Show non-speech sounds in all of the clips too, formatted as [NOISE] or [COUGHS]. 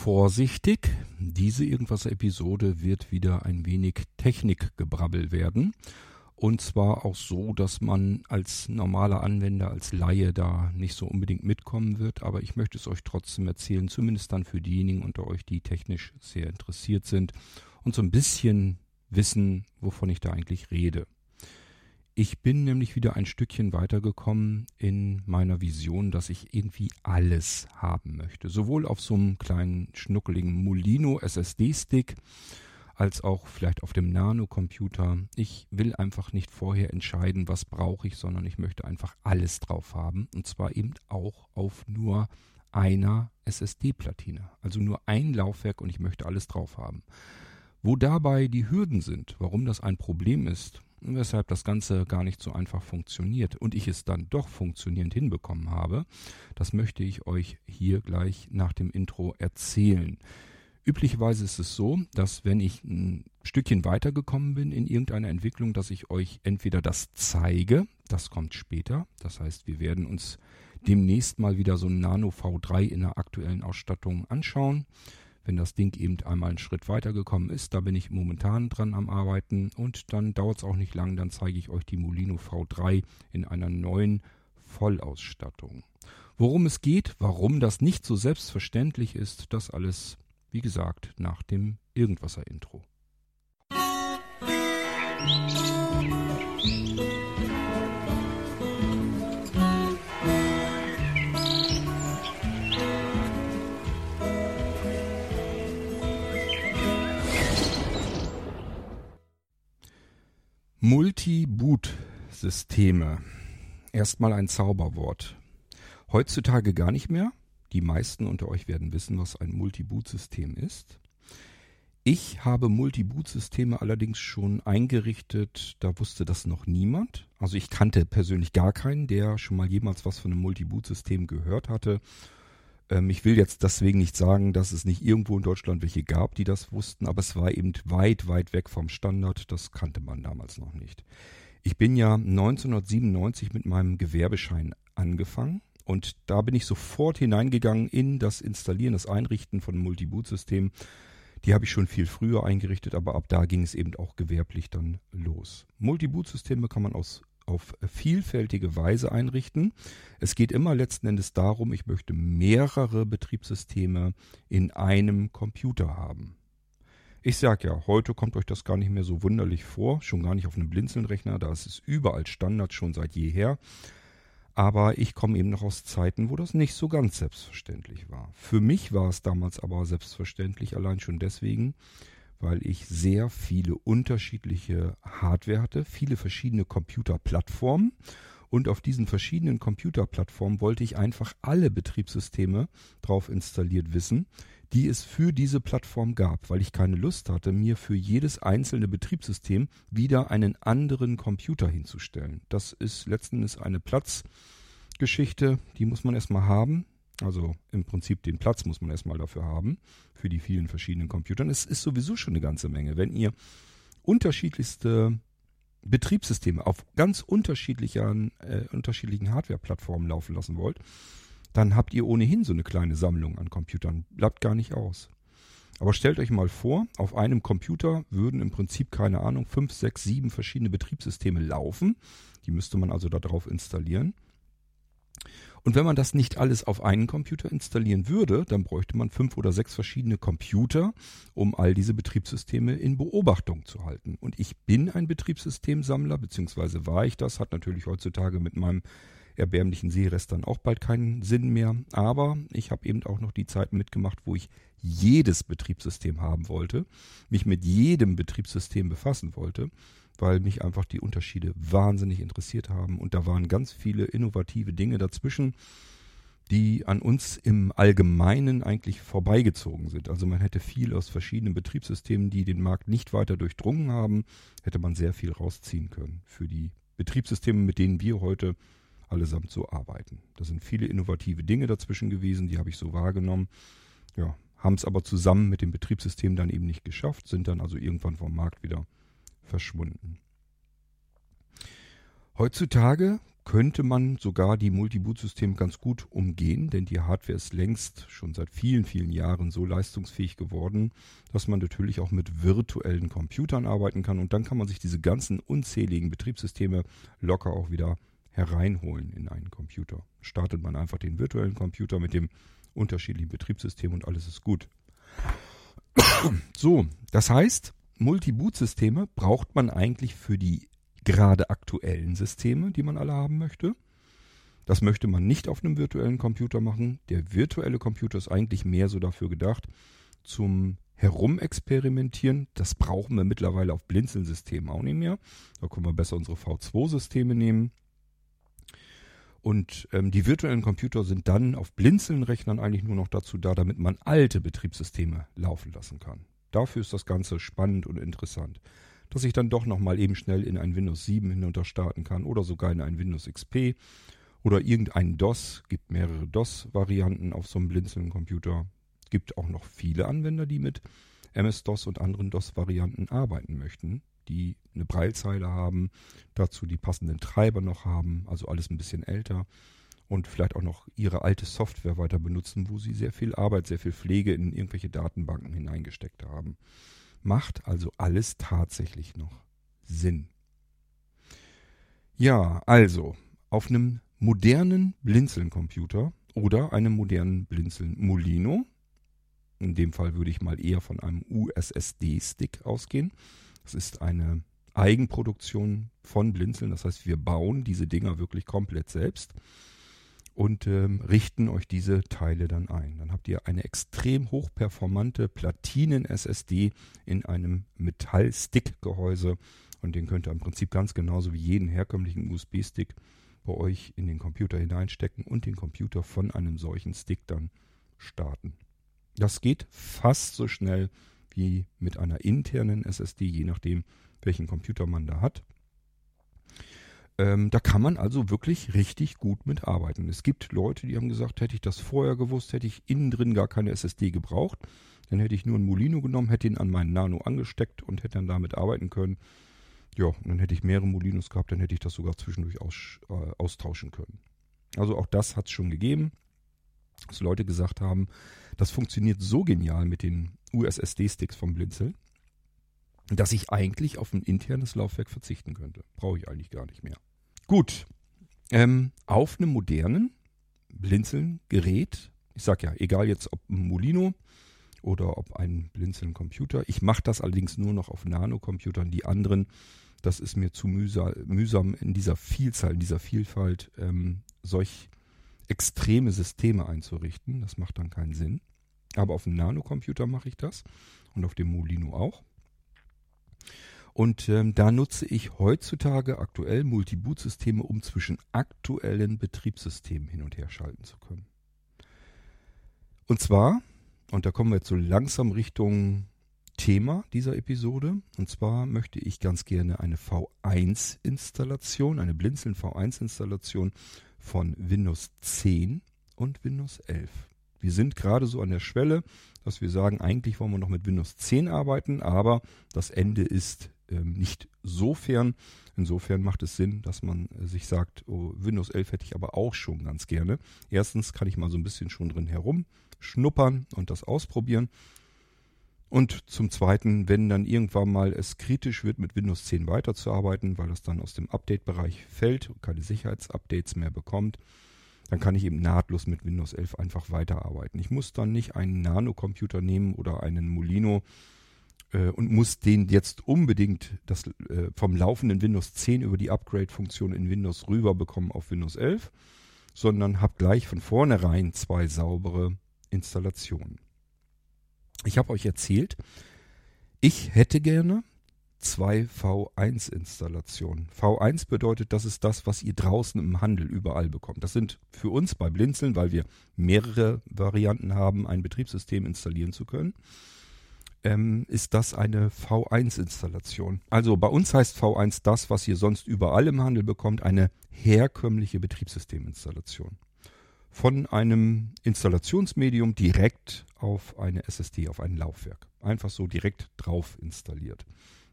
vorsichtig. Diese Irgendwas-Episode wird wieder ein wenig Technikgebrabbel werden. Und zwar auch so, dass man als normaler Anwender, als Laie da nicht so unbedingt mitkommen wird. Aber ich möchte es euch trotzdem erzählen, zumindest dann für diejenigen unter euch, die technisch sehr interessiert sind und so ein bisschen wissen, wovon ich da eigentlich rede. Ich bin nämlich wieder ein Stückchen weitergekommen in meiner Vision, dass ich irgendwie alles haben möchte. Sowohl auf so einem kleinen schnuckeligen Molino SSD-Stick als auch vielleicht auf dem Nano-Computer. Ich will einfach nicht vorher entscheiden, was brauche ich, sondern ich möchte einfach alles drauf haben. Und zwar eben auch auf nur einer SSD-Platine. Also nur ein Laufwerk und ich möchte alles drauf haben. Wo dabei die Hürden sind, warum das ein Problem ist, weshalb das Ganze gar nicht so einfach funktioniert und ich es dann doch funktionierend hinbekommen habe, das möchte ich euch hier gleich nach dem Intro erzählen. Üblicherweise ist es so, dass wenn ich ein Stückchen weitergekommen bin in irgendeiner Entwicklung, dass ich euch entweder das zeige, das kommt später, das heißt, wir werden uns demnächst mal wieder so ein Nano V3 in der aktuellen Ausstattung anschauen wenn das Ding eben einmal einen Schritt weitergekommen ist. Da bin ich momentan dran am Arbeiten und dann dauert es auch nicht lang, dann zeige ich euch die Molino V3 in einer neuen Vollausstattung. Worum es geht, warum das nicht so selbstverständlich ist, das alles, wie gesagt, nach dem Irgendwasser-Intro. Musik Multi-Boot-Systeme. Erstmal ein Zauberwort. Heutzutage gar nicht mehr. Die meisten unter euch werden wissen, was ein Multi-Boot-System ist. Ich habe Multi-Boot-Systeme allerdings schon eingerichtet, da wusste das noch niemand. Also ich kannte persönlich gar keinen, der schon mal jemals was von einem Multi-Boot-System gehört hatte ähm, ich will jetzt deswegen nicht sagen, dass es nicht irgendwo in Deutschland welche gab, die das wussten, aber es war eben weit, weit weg vom Standard. Das kannte man damals noch nicht. Ich bin ja 1997 mit meinem Gewerbeschein angefangen und da bin ich sofort hineingegangen in das Installieren, das Einrichten von Multiboot-Systemen. Die habe ich schon viel früher eingerichtet, aber ab da ging es eben auch gewerblich dann los. Multiboot-Systeme kann man aus auf vielfältige Weise einrichten. Es geht immer letzten Endes darum, ich möchte mehrere Betriebssysteme in einem Computer haben. Ich sage ja, heute kommt euch das gar nicht mehr so wunderlich vor, schon gar nicht auf einem Blinzelnrechner, da ist es überall Standard schon seit jeher. Aber ich komme eben noch aus Zeiten, wo das nicht so ganz selbstverständlich war. Für mich war es damals aber selbstverständlich, allein schon deswegen, weil ich sehr viele unterschiedliche Hardware hatte, viele verschiedene Computerplattformen. Und auf diesen verschiedenen Computerplattformen wollte ich einfach alle Betriebssysteme drauf installiert wissen, die es für diese Plattform gab, weil ich keine Lust hatte, mir für jedes einzelne Betriebssystem wieder einen anderen Computer hinzustellen. Das ist letzten Endes eine Platzgeschichte, die muss man erstmal haben. Also im Prinzip den Platz muss man erstmal dafür haben, für die vielen verschiedenen Computern. Es ist sowieso schon eine ganze Menge. Wenn ihr unterschiedlichste Betriebssysteme auf ganz unterschiedlichen, äh, unterschiedlichen Hardware-Plattformen laufen lassen wollt, dann habt ihr ohnehin so eine kleine Sammlung an Computern. Bleibt gar nicht aus. Aber stellt euch mal vor, auf einem Computer würden im Prinzip, keine Ahnung, fünf, sechs, sieben verschiedene Betriebssysteme laufen. Die müsste man also darauf installieren. Und wenn man das nicht alles auf einen Computer installieren würde, dann bräuchte man fünf oder sechs verschiedene Computer, um all diese Betriebssysteme in Beobachtung zu halten. Und ich bin ein Betriebssystemsammler, beziehungsweise war ich das, hat natürlich heutzutage mit meinem erbärmlichen Seerest dann auch bald keinen Sinn mehr. Aber ich habe eben auch noch die Zeiten mitgemacht, wo ich jedes Betriebssystem haben wollte, mich mit jedem Betriebssystem befassen wollte weil mich einfach die Unterschiede wahnsinnig interessiert haben. Und da waren ganz viele innovative Dinge dazwischen, die an uns im Allgemeinen eigentlich vorbeigezogen sind. Also man hätte viel aus verschiedenen Betriebssystemen, die den Markt nicht weiter durchdrungen haben, hätte man sehr viel rausziehen können für die Betriebssysteme, mit denen wir heute allesamt so arbeiten. Da sind viele innovative Dinge dazwischen gewesen, die habe ich so wahrgenommen. Ja, haben es aber zusammen mit dem Betriebssystem dann eben nicht geschafft, sind dann also irgendwann vom Markt wieder verschwunden. Heutzutage könnte man sogar die Multiboot-Systeme ganz gut umgehen, denn die Hardware ist längst schon seit vielen, vielen Jahren so leistungsfähig geworden, dass man natürlich auch mit virtuellen Computern arbeiten kann und dann kann man sich diese ganzen unzähligen Betriebssysteme locker auch wieder hereinholen in einen Computer. Startet man einfach den virtuellen Computer mit dem unterschiedlichen Betriebssystem und alles ist gut. So, das heißt, Multi-Boot-Systeme braucht man eigentlich für die gerade aktuellen Systeme, die man alle haben möchte. Das möchte man nicht auf einem virtuellen Computer machen. Der virtuelle Computer ist eigentlich mehr so dafür gedacht, zum Herumexperimentieren. Das brauchen wir mittlerweile auf Blinzeln-Systemen auch nicht mehr. Da können wir besser unsere V2-Systeme nehmen. Und ähm, die virtuellen Computer sind dann auf Blinzeln-Rechnern eigentlich nur noch dazu da, damit man alte Betriebssysteme laufen lassen kann. Dafür ist das Ganze spannend und interessant dass ich dann doch nochmal eben schnell in ein Windows 7 hinunter starten kann oder sogar in ein Windows XP oder irgendein DOS. Gibt mehrere DOS-Varianten auf so einem Blinzeln-Computer. Gibt auch noch viele Anwender, die mit MS-DOS und anderen DOS-Varianten arbeiten möchten, die eine Breilzeile haben, dazu die passenden Treiber noch haben, also alles ein bisschen älter und vielleicht auch noch ihre alte Software weiter benutzen, wo sie sehr viel Arbeit, sehr viel Pflege in irgendwelche Datenbanken hineingesteckt haben. Macht also alles tatsächlich noch Sinn. Ja, also auf einem modernen Blinzeln-Computer oder einem modernen Blinzeln Molino, in dem Fall würde ich mal eher von einem USSD-Stick ausgehen. Das ist eine Eigenproduktion von Blinzeln, das heißt, wir bauen diese Dinger wirklich komplett selbst und ähm, richten euch diese Teile dann ein. Dann habt ihr eine extrem hochperformante Platinen-SSD in einem Metall-Stick-Gehäuse und den könnt ihr im Prinzip ganz genauso wie jeden herkömmlichen USB-Stick bei euch in den Computer hineinstecken und den Computer von einem solchen Stick dann starten. Das geht fast so schnell wie mit einer internen SSD, je nachdem, welchen Computer man da hat. Ähm, da kann man also wirklich richtig gut mitarbeiten. Es gibt Leute, die haben gesagt, hätte ich das vorher gewusst, hätte ich innen drin gar keine SSD gebraucht. Dann hätte ich nur einen Molino genommen, hätte ihn an meinen Nano angesteckt und hätte dann damit arbeiten können. Ja, und dann hätte ich mehrere Molinos gehabt, dann hätte ich das sogar zwischendurch aus, äh, austauschen können. Also auch das hat es schon gegeben, dass Leute gesagt haben, das funktioniert so genial mit den USSD-Sticks vom Blinzel, dass ich eigentlich auf ein internes Laufwerk verzichten könnte. Brauche ich eigentlich gar nicht mehr. Gut. Ähm, auf einem modernen Blinzeln-Gerät, ich sag ja, egal jetzt ob ein Molino oder ob ein Blinzeln-Computer. Ich mache das allerdings nur noch auf Nano-Computern. Die anderen, das ist mir zu mühsam in dieser Vielzahl, in dieser Vielfalt, ähm, solch extreme Systeme einzurichten. Das macht dann keinen Sinn. Aber auf einem Nano-Computer mache ich das und auf dem Molino auch. Und ähm, da nutze ich heutzutage aktuell Multiboot-Systeme, um zwischen aktuellen Betriebssystemen hin und her schalten zu können. Und zwar, und da kommen wir jetzt so langsam Richtung Thema dieser Episode, und zwar möchte ich ganz gerne eine V1-Installation, eine Blinzeln V1-Installation von Windows 10 und Windows 11. Wir sind gerade so an der Schwelle, dass wir sagen, eigentlich wollen wir noch mit Windows 10 arbeiten, aber das Ende ist ähm, nicht so fern. Insofern macht es Sinn, dass man äh, sich sagt, oh, Windows 11 hätte ich aber auch schon ganz gerne. Erstens kann ich mal so ein bisschen schon drin herumschnuppern und das ausprobieren. Und zum Zweiten, wenn dann irgendwann mal es kritisch wird, mit Windows 10 weiterzuarbeiten, weil das dann aus dem Update-Bereich fällt und keine Sicherheitsupdates mehr bekommt, dann kann ich eben nahtlos mit Windows 11 einfach weiterarbeiten. Ich muss dann nicht einen Nano-Computer nehmen oder einen Molino, äh, und muss den jetzt unbedingt das, äh, vom laufenden Windows 10 über die Upgrade-Funktion in Windows rüber bekommen auf Windows 11, sondern habe gleich von vornherein zwei saubere Installationen. Ich habe euch erzählt, ich hätte gerne zwei V1-Installationen. V1 bedeutet, das ist das, was ihr draußen im Handel überall bekommt. Das sind für uns bei Blinzeln, weil wir mehrere Varianten haben, ein Betriebssystem installieren zu können ähm, ist das eine V1-Installation. Also bei uns heißt V1 das, was ihr sonst überall im Handel bekommt, eine herkömmliche Betriebssysteminstallation. Von einem Installationsmedium direkt auf eine SSD, auf ein Laufwerk. Einfach so direkt drauf installiert.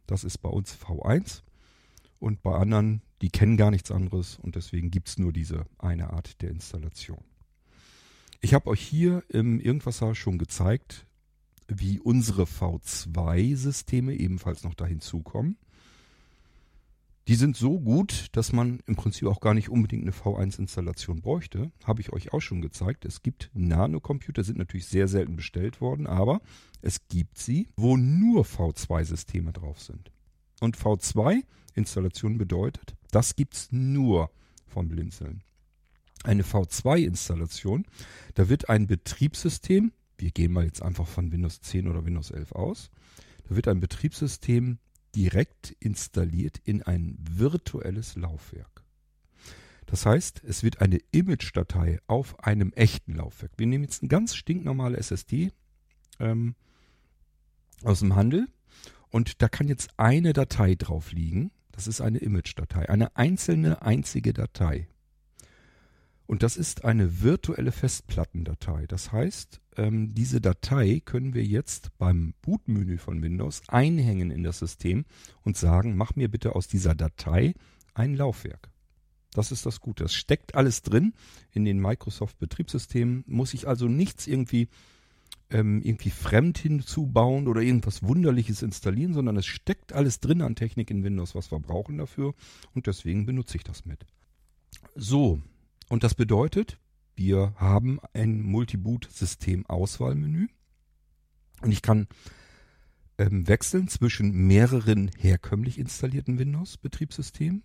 Das ist bei uns V1. Und bei anderen, die kennen gar nichts anderes und deswegen gibt's nur diese eine Art der Installation. Ich habe euch hier im Irgendwasser schon gezeigt, wie unsere V2-Systeme ebenfalls noch dahin zukommen. Die sind so gut, dass man im Prinzip auch gar nicht unbedingt eine V1-Installation bräuchte. Habe ich euch auch schon gezeigt. Es gibt Nanocomputer, sind natürlich sehr selten bestellt worden, aber es gibt sie, wo nur V2-Systeme drauf sind. Und V2-Installation bedeutet, das gibt's nur von Blinzeln. Eine V2-Installation, da wird ein Betriebssystem, wir gehen mal jetzt einfach von Windows 10 oder Windows 11 aus, da wird ein Betriebssystem direkt installiert in ein virtuelles Laufwerk. Das heißt, es wird eine Image-Datei auf einem echten Laufwerk. Wir nehmen jetzt eine ganz stinknormale SSD ähm, aus dem Handel und da kann jetzt eine Datei drauf liegen. Das ist eine Image-Datei, eine einzelne einzige Datei. Und das ist eine virtuelle Festplattendatei. Das heißt, ähm, diese Datei können wir jetzt beim Bootmenü von Windows einhängen in das System und sagen, mach mir bitte aus dieser Datei ein Laufwerk. Das ist das Gute. Das steckt alles drin in den Microsoft-Betriebssystemen. Muss ich also nichts irgendwie, ähm, irgendwie fremd hinzubauen oder irgendwas Wunderliches installieren, sondern es steckt alles drin an Technik in Windows, was wir brauchen dafür. Und deswegen benutze ich das mit. So, und das bedeutet, wir haben ein Multiboot-System-Auswahlmenü. Und ich kann ähm, wechseln zwischen mehreren herkömmlich installierten Windows-Betriebssystemen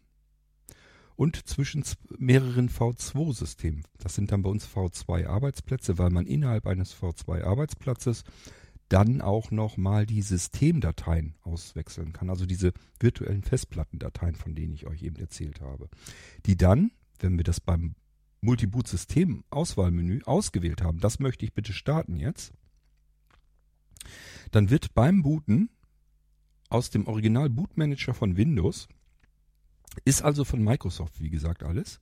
und zwischen mehreren V2-Systemen. Das sind dann bei uns V2-Arbeitsplätze, weil man innerhalb eines V2-Arbeitsplatzes dann auch nochmal die Systemdateien auswechseln kann. Also diese virtuellen Festplattendateien, von denen ich euch eben erzählt habe. Die dann, wenn wir das beim Multiboot-System-Auswahlmenü ausgewählt haben, das möchte ich bitte starten jetzt, dann wird beim Booten aus dem Original Bootmanager von Windows, ist also von Microsoft, wie gesagt, alles,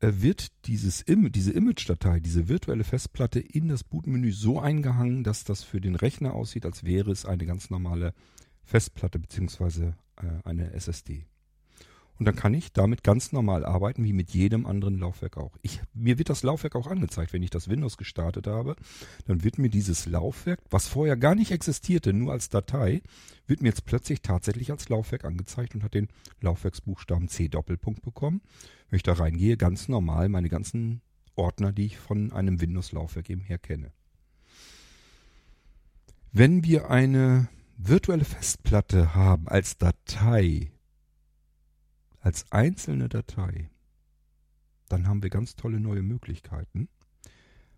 äh, wird dieses diese Image-Datei, diese virtuelle Festplatte in das Bootmenü so eingehangen, dass das für den Rechner aussieht, als wäre es eine ganz normale Festplatte bzw. Äh, eine SSD. Und dann kann ich damit ganz normal arbeiten, wie mit jedem anderen Laufwerk auch. Ich, mir wird das Laufwerk auch angezeigt, wenn ich das Windows gestartet habe. Dann wird mir dieses Laufwerk, was vorher gar nicht existierte, nur als Datei, wird mir jetzt plötzlich tatsächlich als Laufwerk angezeigt und hat den Laufwerksbuchstaben C Doppelpunkt bekommen. Wenn ich da reingehe, ganz normal meine ganzen Ordner, die ich von einem Windows-Laufwerk eben her kenne. Wenn wir eine virtuelle Festplatte haben als Datei, als einzelne Datei, dann haben wir ganz tolle neue Möglichkeiten.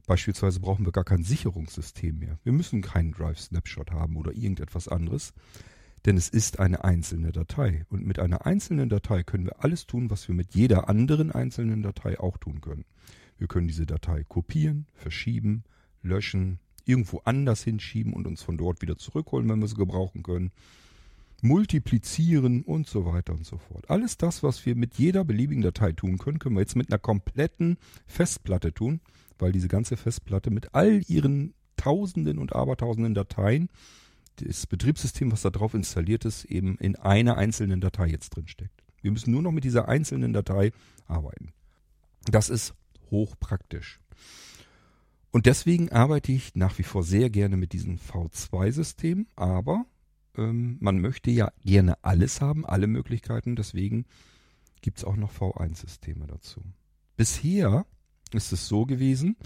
Beispielsweise brauchen wir gar kein Sicherungssystem mehr. Wir müssen keinen Drive Snapshot haben oder irgendetwas anderes, denn es ist eine einzelne Datei. Und mit einer einzelnen Datei können wir alles tun, was wir mit jeder anderen einzelnen Datei auch tun können. Wir können diese Datei kopieren, verschieben, löschen, irgendwo anders hinschieben und uns von dort wieder zurückholen, wenn wir sie gebrauchen können multiplizieren und so weiter und so fort. Alles das, was wir mit jeder beliebigen Datei tun können, können wir jetzt mit einer kompletten Festplatte tun, weil diese ganze Festplatte mit all ihren Tausenden und Abertausenden Dateien, das Betriebssystem, was da drauf installiert ist, eben in einer einzelnen Datei jetzt drin steckt. Wir müssen nur noch mit dieser einzelnen Datei arbeiten. Das ist hochpraktisch. Und deswegen arbeite ich nach wie vor sehr gerne mit diesem V2-System, aber ähm, man möchte ja gerne alles haben, alle Möglichkeiten. Deswegen gibt es auch noch V1-Systeme dazu. Bisher ist es so gewesen,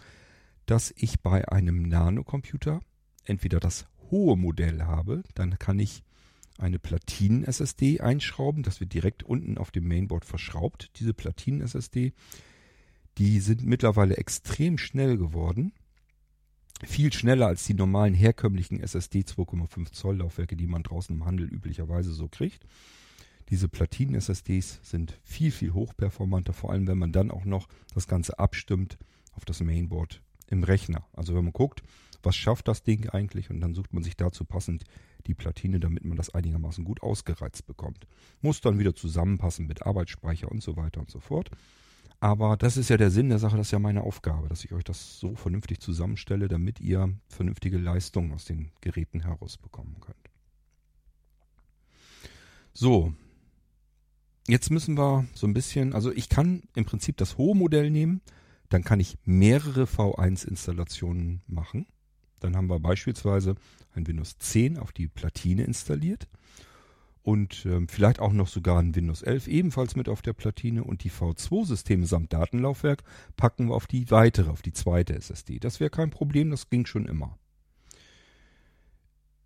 dass ich bei einem Nanocomputer entweder das hohe Modell habe, dann kann ich eine Platinen-SSD einschrauben. Das wird direkt unten auf dem Mainboard verschraubt, diese Platinen-SSD. Die sind mittlerweile extrem schnell geworden viel schneller als die normalen herkömmlichen SSD 2,5 Zoll Laufwerke, die man draußen im Handel üblicherweise so kriegt. Diese Platinen-SSDs sind viel, viel hochperformanter, vor allem wenn man dann auch noch das Ganze abstimmt auf das Mainboard im Rechner. Also wenn man guckt, was schafft das Ding eigentlich und dann sucht man sich dazu passend die Platine, damit man das einigermaßen gut ausgereizt bekommt. Muss dann wieder zusammenpassen mit Arbeitsspeicher und so weiter und so fort. Aber das ist ja der Sinn der Sache, das ist ja meine Aufgabe, dass ich euch das so vernünftig zusammenstelle, damit ihr vernünftige Leistungen aus den Geräten herausbekommen könnt. So. jetzt müssen wir so ein bisschen, also ich kann im Prinzip das hohe Modell nehmen, dann kann ich mehrere V1-Installationen machen. Dann haben wir beispielsweise ein Windows 10 auf die Platine installiert und ähm, vielleicht auch noch sogar ein Windows 11 ebenfalls mit auf der Platine und die V2-Systeme samt Datenlaufwerk packen wir auf die weitere, auf die zweite SSD. Das wäre kein Problem, das ging schon immer.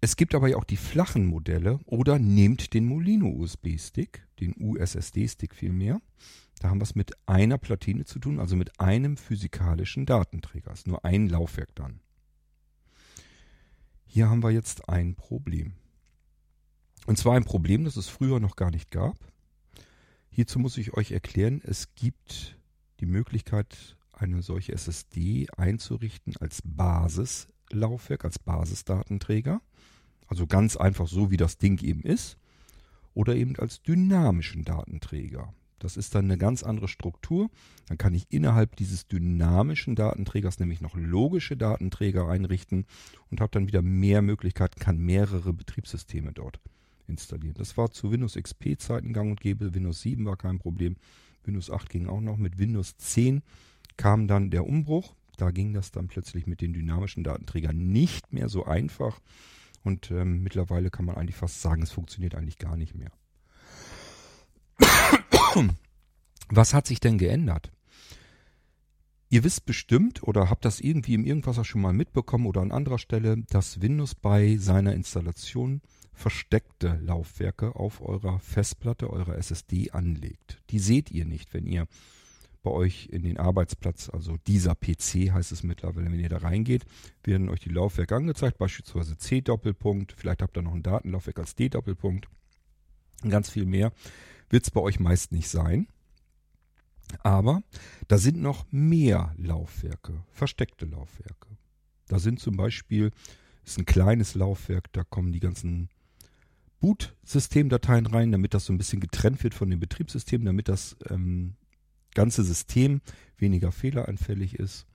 Es gibt aber ja auch die flachen Modelle oder nehmt den Molino USB-Stick, den USSD-Stick vielmehr. Da haben wir es mit einer Platine zu tun, also mit einem physikalischen Datenträger. Ist nur ein Laufwerk dann. Hier haben wir jetzt ein Problem. Und zwar ein Problem, das es früher noch gar nicht gab. Hierzu muss ich euch erklären, es gibt die Möglichkeit, eine solche SSD einzurichten als Basislaufwerk, als Basisdatenträger. Also ganz einfach so, wie das Ding eben ist. Oder eben als dynamischen Datenträger. Das ist dann eine ganz andere Struktur. Dann kann ich innerhalb dieses dynamischen Datenträgers nämlich noch logische Datenträger einrichten und habe dann wieder mehr Möglichkeiten, kann mehrere Betriebssysteme dort installieren. Das war zu Windows XP Zeiten gang und gäbe. Windows 7 war kein Problem. Windows 8 ging auch noch. Mit Windows 10 kam dann der Umbruch. Da ging das dann plötzlich mit den dynamischen Datenträgern nicht mehr so einfach. Und ähm, mittlerweile kann man eigentlich fast sagen, es funktioniert eigentlich gar nicht mehr. [COUGHS] Was hat sich denn geändert? Ihr wisst bestimmt oder habt das irgendwie im Irgendwas schon mal mitbekommen oder an anderer Stelle, dass Windows bei seiner Installation versteckte Laufwerke auf eurer Festplatte, eurer SSD anlegt. Die seht ihr nicht, wenn ihr bei euch in den Arbeitsplatz, also dieser PC heißt es mittlerweile, wenn ihr da reingeht, werden euch die Laufwerke angezeigt, beispielsweise C-Doppelpunkt, vielleicht habt ihr noch ein Datenlaufwerk als D-Doppelpunkt, ganz viel mehr wird es bei euch meist nicht sein. Aber da sind noch mehr Laufwerke, versteckte Laufwerke. Da sind zum Beispiel, ist ein kleines Laufwerk, da kommen die ganzen Boot-Systemdateien rein, damit das so ein bisschen getrennt wird von dem Betriebssystem, damit das ähm, ganze System weniger fehleranfällig ist.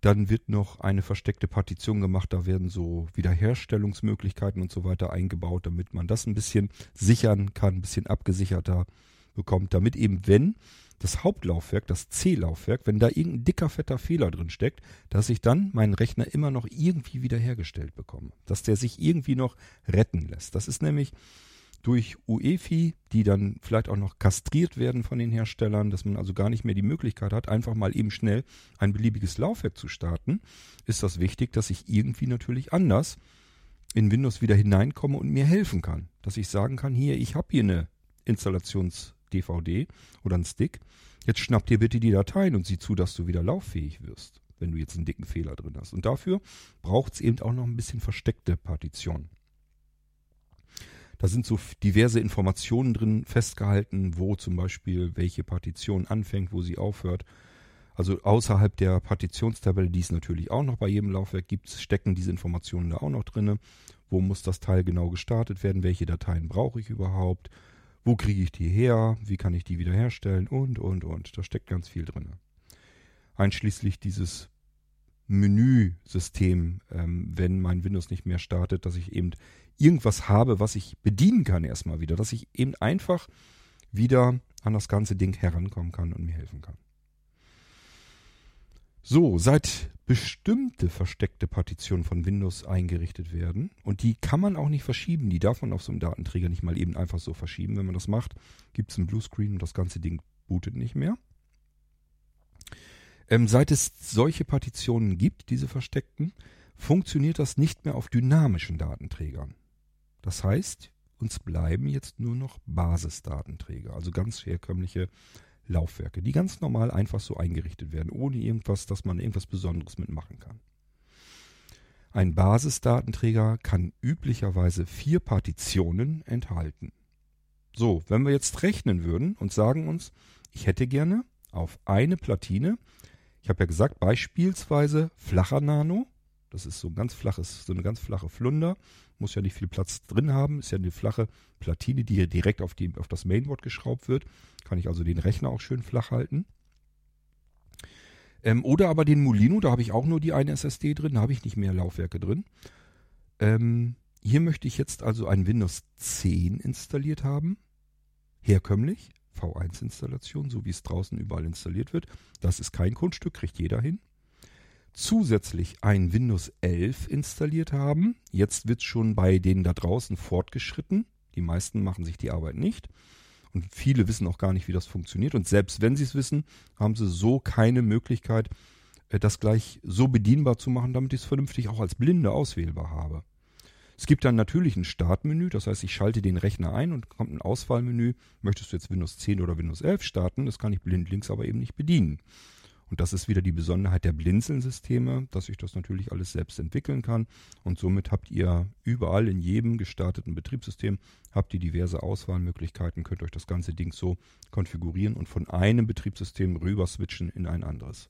Dann wird noch eine versteckte Partition gemacht, da werden so Wiederherstellungsmöglichkeiten und so weiter eingebaut, damit man das ein bisschen sichern kann, ein bisschen abgesicherter bekommt, damit eben wenn das Hauptlaufwerk, das C-Laufwerk, wenn da irgendein dicker, fetter Fehler drin steckt, dass ich dann meinen Rechner immer noch irgendwie wiederhergestellt bekomme. Dass der sich irgendwie noch retten lässt. Das ist nämlich durch UEFI, die dann vielleicht auch noch kastriert werden von den Herstellern, dass man also gar nicht mehr die Möglichkeit hat, einfach mal eben schnell ein beliebiges Laufwerk zu starten, ist das wichtig, dass ich irgendwie natürlich anders in Windows wieder hineinkomme und mir helfen kann. Dass ich sagen kann, hier, ich habe hier eine Installations-DVD oder einen Stick. Jetzt schnapp dir bitte die Dateien und sieh zu, dass du wieder lauffähig wirst, wenn du jetzt einen dicken Fehler drin hast. Und dafür braucht es eben auch noch ein bisschen versteckte Partitionen. Da sind so diverse Informationen drin festgehalten, wo zum Beispiel welche Partition anfängt, wo sie aufhört. Also außerhalb der Partitionstabelle, die es natürlich auch noch bei jedem Laufwerk gibt, stecken diese Informationen da auch noch drin. Wo muss das Teil genau gestartet werden? Welche Dateien brauche ich überhaupt? Wo kriege ich die her? Wie kann ich die wiederherstellen? Und, und, und. Da steckt ganz viel drin. Einschließlich dieses Menüsystem, ähm, wenn mein Windows nicht mehr startet, dass ich eben irgendwas habe, was ich bedienen kann erstmal wieder, dass ich eben einfach wieder an das ganze Ding herankommen kann und mir helfen kann. So, seit bestimmte versteckte Partitionen von Windows eingerichtet werden und die kann man auch nicht verschieben, die darf man auf so einem Datenträger nicht mal eben einfach so verschieben. Wenn man das macht, gibt es einen Bluescreen und das ganze Ding bootet nicht mehr. Ähm, seit es solche Partitionen gibt, diese versteckten, funktioniert das nicht mehr auf dynamischen Datenträgern. Das heißt, uns bleiben jetzt nur noch Basisdatenträger, also ganz herkömmliche Laufwerke, die ganz normal einfach so eingerichtet werden, ohne irgendwas, dass man irgendwas Besonderes mitmachen kann. Ein Basisdatenträger kann üblicherweise vier Partitionen enthalten. So, wenn wir jetzt rechnen würden und sagen uns, ich hätte gerne auf eine Platine ich habe ja gesagt, beispielsweise flacher Nano. Das ist so ein ganz flaches, so eine ganz flache Flunder. Muss ja nicht viel Platz drin haben. Ist ja eine flache Platine, die direkt auf, die, auf das Mainboard geschraubt wird. Kann ich also den Rechner auch schön flach halten. Ähm, oder aber den Molino, da habe ich auch nur die eine SSD drin, da habe ich nicht mehr Laufwerke drin. Ähm, hier möchte ich jetzt also ein Windows 10 installiert haben. herkömmlich, V1-Installation, so wie es draußen überall installiert wird. Das ist kein Kunststück, kriegt jeder hin. Zusätzlich ein Windows 11 installiert haben. Jetzt wird es schon bei denen da draußen fortgeschritten. Die meisten machen sich die Arbeit nicht. Und viele wissen auch gar nicht, wie das funktioniert. Und selbst wenn sie es wissen, haben sie so keine Möglichkeit, äh, das gleich so bedienbar zu machen, damit ich es vernünftig auch als Blinde auswählbar habe. Es gibt dann natürlich ein Startmenü, das heißt, ich schalte den Rechner ein und kommt ein Auswahlmenü. Möchtest du jetzt Windows 10 oder Windows 11 starten? Das kann ich blindlings aber eben nicht bedienen. Und das ist wieder die Besonderheit der Blinzeln-Systeme, dass ich das natürlich alles selbst entwickeln kann. Und somit habt ihr überall in jedem gestarteten Betriebssystem habt ihr diverse Auswahlmöglichkeiten, könnt euch das ganze Ding so konfigurieren und von einem Betriebssystem rüber switchen in ein anderes.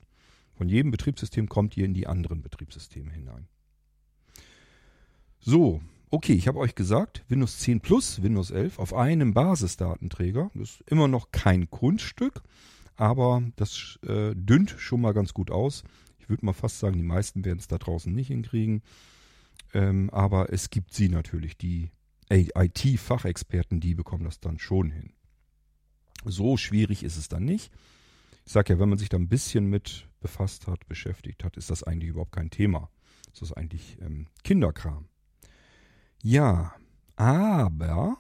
Von jedem Betriebssystem kommt ihr in die anderen Betriebssysteme hinein. So, okay, ich habe euch gesagt, Windows 10 Plus, Windows 11 auf einem Basisdatenträger. Das ist immer noch kein Kunststück, aber das äh, dünnt schon mal ganz gut aus. Ich würde mal fast sagen, die meisten werden es da draußen nicht hinkriegen. Ähm, aber es gibt sie natürlich, die IT-Fachexperten, die bekommen das dann schon hin. So schwierig ist es dann nicht. Ich sage ja, wenn man sich da ein bisschen mit befasst hat, beschäftigt hat, ist das eigentlich überhaupt kein Thema. Das ist eigentlich ähm, Kinderkram. Ja, aber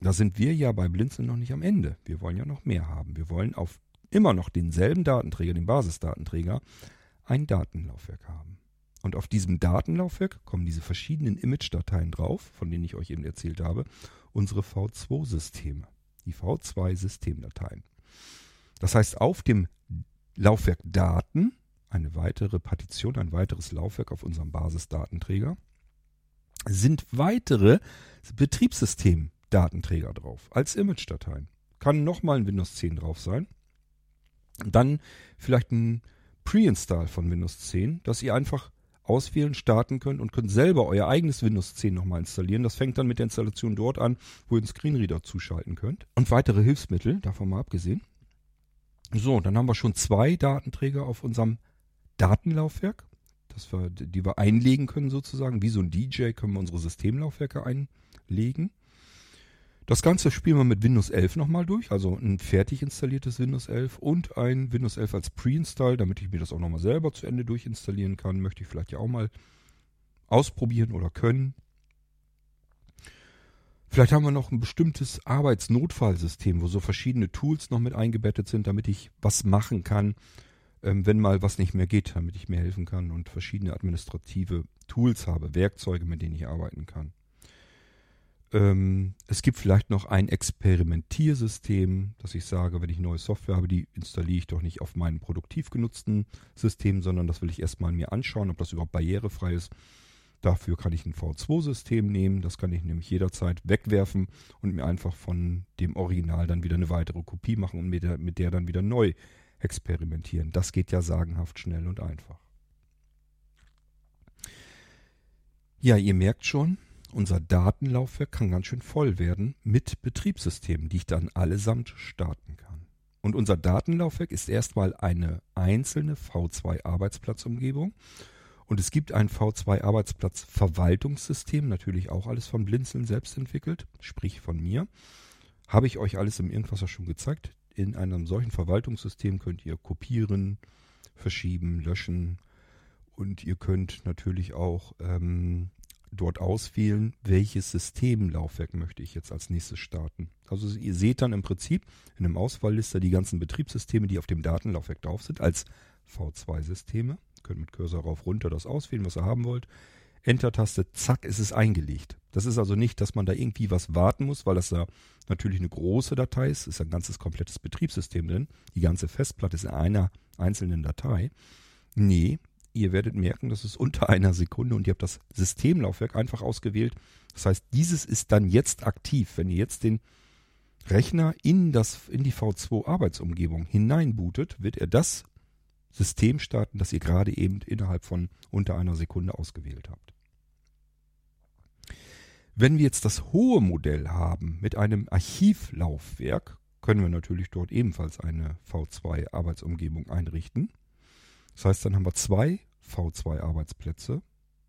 da sind wir ja bei Blinzeln noch nicht am Ende. Wir wollen ja noch mehr haben. Wir wollen auf immer noch denselben Datenträger, den Basisdatenträger, ein Datenlaufwerk haben. Und auf diesem Datenlaufwerk kommen diese verschiedenen Image-Dateien drauf, von denen ich euch eben erzählt habe, unsere V2-Systeme, die V2-Systemdateien. Das heißt, auf dem Laufwerk Daten eine weitere Partition, ein weiteres Laufwerk auf unserem Basisdatenträger, sind weitere Betriebssystem-Datenträger drauf, als Image-Dateien. Kann nochmal ein Windows 10 drauf sein. Dann vielleicht ein Pre-Install von Windows 10, dass ihr einfach auswählen, starten könnt und könnt selber euer eigenes Windows 10 nochmal installieren. Das fängt dann mit der Installation dort an, wo ihr den Screenreader zuschalten könnt. Und weitere Hilfsmittel, davon mal abgesehen. So, dann haben wir schon zwei Datenträger auf unserem Datenlaufwerk, das wir, die wir einlegen können sozusagen. Wie so ein DJ können wir unsere Systemlaufwerke einlegen. Das Ganze spielen wir mit Windows 11 nochmal durch, also ein fertig installiertes Windows 11 und ein Windows 11 als Pre-Install, damit ich mir das auch nochmal selber zu Ende durchinstallieren kann. Möchte ich vielleicht ja auch mal ausprobieren oder können. Vielleicht haben wir noch ein bestimmtes Arbeitsnotfallsystem, wo so verschiedene Tools noch mit eingebettet sind, damit ich was machen kann, ähm, wenn mal was nicht mehr geht, damit ich mir helfen kann und verschiedene administrative Tools habe, Werkzeuge, mit denen ich arbeiten kann. Ähm, es gibt vielleicht noch ein Experimentiersystem, dass ich sage, wenn ich neue Software habe, die installiere ich doch nicht auf meinem produktiv genutzten System, sondern das will ich erstmal mir anschauen, ob das überhaupt barrierefrei ist Dafür kann ich ein V2-System nehmen, das kann ich nämlich jederzeit wegwerfen und mir einfach von dem Original dann wieder eine weitere Kopie machen und mit der, mit der dann wieder neu experimentieren. Das geht ja sagenhaft schnell und einfach. Ja, ihr merkt schon, unser Datenlaufwerk kann ganz schön voll werden mit Betriebssystemen, die ich dann allesamt starten kann. Und unser Datenlaufwerk ist erstmal eine einzelne V2-Arbeitsplatzumgebung und es gibt ein V2-Arbeitsplatz-Verwaltungssystem, natürlich auch alles von Blinzeln selbst entwickelt, sprich von mir. Habe ich euch alles im Irgendwasser schon gezeigt. In einem solchen Verwaltungssystem könnt ihr kopieren, verschieben, löschen und ihr könnt natürlich auch ähm, dort auswählen, welches Systemlaufwerk möchte ich jetzt als nächstes starten. Also ihr seht dann im Prinzip in einem Auswahlliste die ganzen Betriebssysteme, die auf dem Datenlaufwerk drauf sind, als V2-Systeme könnt mit Cursor rauf runter das auswählen, was ihr haben wollt. Enter-Taste, zack, ist es eingelegt. Das ist also nicht, dass man da irgendwie was warten muss, weil das da natürlich eine große Datei ist. Ist ein ganzes komplettes Betriebssystem drin. Die ganze Festplatte ist in einer einzelnen Datei. Nee, ihr werdet merken, das ist unter einer Sekunde und ihr habt das Systemlaufwerk einfach ausgewählt. Das heißt, dieses ist dann jetzt aktiv. Wenn ihr jetzt den Rechner in, das, in die V2-Arbeitsumgebung hineinbootet, wird er das System starten, das ihr gerade eben innerhalb von unter einer Sekunde ausgewählt habt. Wenn wir jetzt das hohe Modell haben mit einem Archivlaufwerk, können wir natürlich dort ebenfalls eine V2-Arbeitsumgebung einrichten. Das heißt, dann haben wir zwei V2-Arbeitsplätze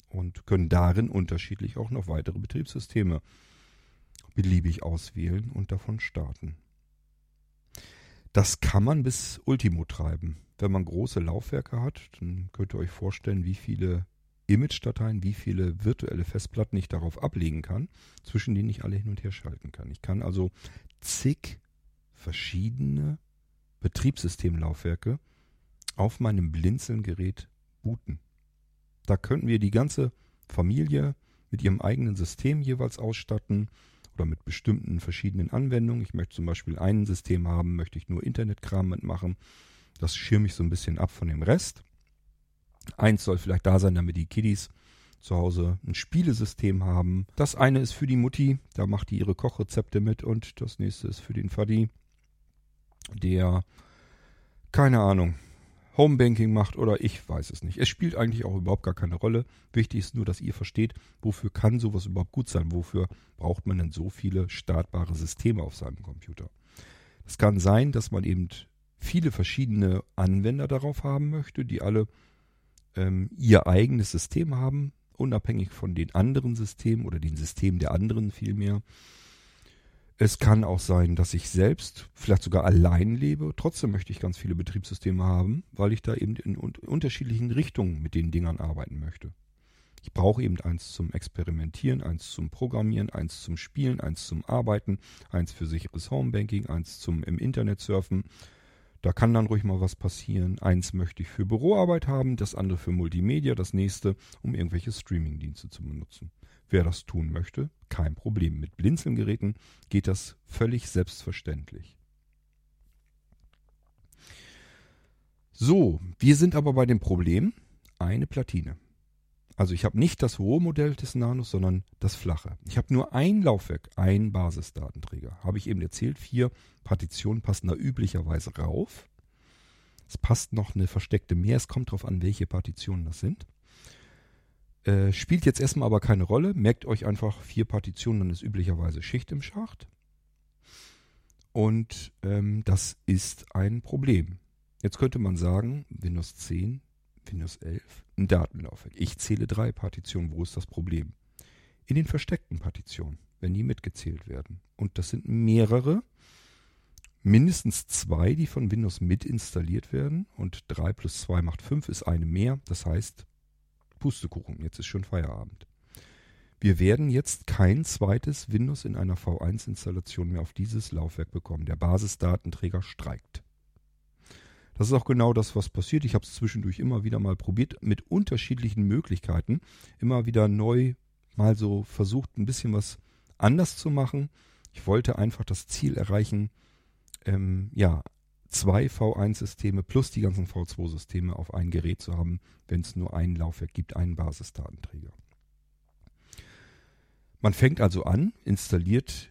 und können darin unterschiedlich auch noch weitere Betriebssysteme beliebig auswählen und davon starten. Das kann man bis Ultimo treiben. Wenn man große Laufwerke hat, dann könnt ihr euch vorstellen, wie viele Image-Dateien, wie viele virtuelle Festplatten ich darauf ablegen kann, zwischen denen ich alle hin und her schalten kann. Ich kann also zig verschiedene Betriebssystemlaufwerke auf meinem Blinzeln-Gerät booten. Da könnten wir die ganze Familie mit ihrem eigenen System jeweils ausstatten oder mit bestimmten verschiedenen Anwendungen. Ich möchte zum Beispiel ein System haben, möchte ich nur Internetkram mitmachen. Das schirme ich so ein bisschen ab von dem Rest. Eins soll vielleicht da sein, damit die Kiddies zu Hause ein Spielesystem haben. Das eine ist für die Mutti, da macht die ihre Kochrezepte mit und das nächste ist für den Faddy, der, keine Ahnung, Homebanking macht oder ich weiß es nicht. Es spielt eigentlich auch überhaupt gar keine Rolle. Wichtig ist nur, dass ihr versteht, wofür kann sowas überhaupt gut sein? Wofür braucht man denn so viele startbare Systeme auf seinem Computer? Es kann sein, dass man eben viele verschiedene Anwender darauf haben möchte, die alle ähm, ihr eigenes System haben, unabhängig von den anderen Systemen oder den Systemen der anderen vielmehr. Es kann auch sein, dass ich selbst vielleicht sogar allein lebe. Trotzdem möchte ich ganz viele Betriebssysteme haben, weil ich da eben in unterschiedlichen Richtungen mit den Dingern arbeiten möchte. Ich brauche eben eins zum Experimentieren, eins zum Programmieren, eins zum Spielen, eins zum Arbeiten, eins für sicheres Homebanking, eins zum im Internet surfen. Da kann dann ruhig mal was passieren. Eins möchte ich für Büroarbeit haben, das andere für Multimedia, das nächste, um irgendwelche Streamingdienste zu benutzen. Wer das tun möchte, kein Problem. Mit Blinzelgeräten geht das völlig selbstverständlich. So, wir sind aber bei dem Problem, eine Platine. Also ich habe nicht das hohe Modell des Nanos, sondern das flache. Ich habe nur ein Laufwerk, ein Basisdatenträger. Habe ich eben erzählt, vier Partitionen passen da üblicherweise rauf. Es passt noch eine versteckte mehr. Es kommt darauf an, welche Partitionen das sind. Äh, spielt jetzt erstmal aber keine Rolle. Merkt euch einfach vier Partitionen, dann ist üblicherweise Schicht im Schacht. Und ähm, das ist ein Problem. Jetzt könnte man sagen, Windows 10, Windows 11, ein Datenlaufwerk. Ich zähle drei Partitionen. Wo ist das Problem? In den versteckten Partitionen, wenn die mitgezählt werden. Und das sind mehrere, mindestens zwei, die von Windows mit installiert werden. Und drei plus zwei macht fünf, ist eine mehr. Das heißt, Pustekuchen, jetzt ist schon Feierabend. Wir werden jetzt kein zweites Windows in einer V1-Installation mehr auf dieses Laufwerk bekommen. Der Basisdatenträger streikt. Das ist auch genau das, was passiert. Ich habe es zwischendurch immer wieder mal probiert, mit unterschiedlichen Möglichkeiten. Immer wieder neu mal so versucht, ein bisschen was anders zu machen. Ich wollte einfach das Ziel erreichen, ähm, ja, zwei V1-Systeme plus die ganzen V2-Systeme auf ein Gerät zu haben, wenn es nur ein Laufwerk gibt, einen Basisdatenträger. Man fängt also an, installiert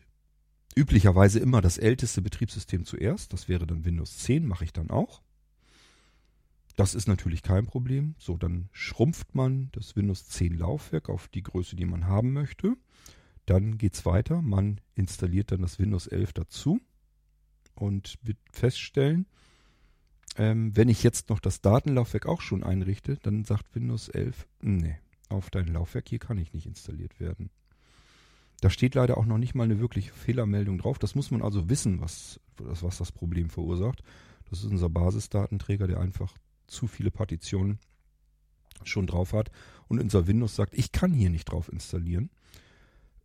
üblicherweise immer das älteste Betriebssystem zuerst. Das wäre dann Windows 10, mache ich dann auch. Das ist natürlich kein Problem. So, dann schrumpft man das Windows 10 Laufwerk auf die Größe, die man haben möchte. Dann geht es weiter. Man installiert dann das Windows 11 dazu und wird feststellen, ähm, wenn ich jetzt noch das Datenlaufwerk auch schon einrichte, dann sagt Windows 11, nee, auf dein Laufwerk hier kann ich nicht installiert werden. Da steht leider auch noch nicht mal eine wirkliche Fehlermeldung drauf. Das muss man also wissen, was, was das Problem verursacht. Das ist unser Basisdatenträger, der einfach zu viele Partitionen schon drauf hat. Und unser Windows sagt, ich kann hier nicht drauf installieren.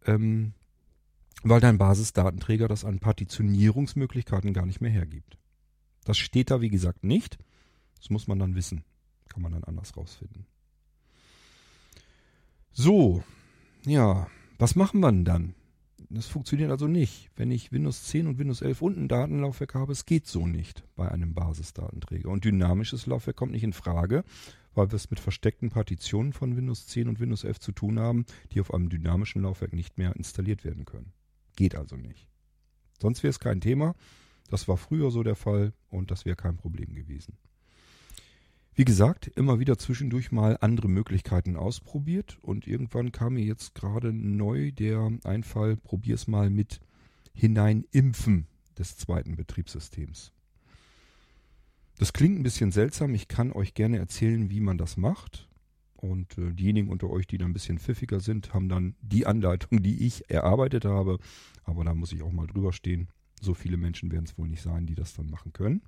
Ähm, weil dein Basisdatenträger das an Partitionierungsmöglichkeiten gar nicht mehr hergibt. Das steht da, wie gesagt, nicht. Das muss man dann wissen. Kann man dann anders rausfinden. So, ja, was machen wir denn dann? Das funktioniert also nicht. Wenn ich Windows 10 und Windows 11 und ein Datenlaufwerk habe, es geht so nicht bei einem Basisdatenträger. Und dynamisches Laufwerk kommt nicht in Frage, weil wir es mit versteckten Partitionen von Windows 10 und Windows 11 zu tun haben, die auf einem dynamischen Laufwerk nicht mehr installiert werden können. Geht also nicht. Sonst wäre es kein Thema. Das war früher so der Fall und das wäre kein Problem gewesen. Wie gesagt, immer wieder zwischendurch mal andere Möglichkeiten ausprobiert und irgendwann kam mir jetzt gerade neu der Einfall, probier's mal mit Hineinimpfen des zweiten Betriebssystems. Das klingt ein bisschen seltsam, ich kann euch gerne erzählen, wie man das macht. Und äh, diejenigen unter euch, die da ein bisschen pfiffiger sind, haben dann die Anleitung, die ich erarbeitet habe. Aber da muss ich auch mal drüber stehen. So viele Menschen werden es wohl nicht sein, die das dann machen können.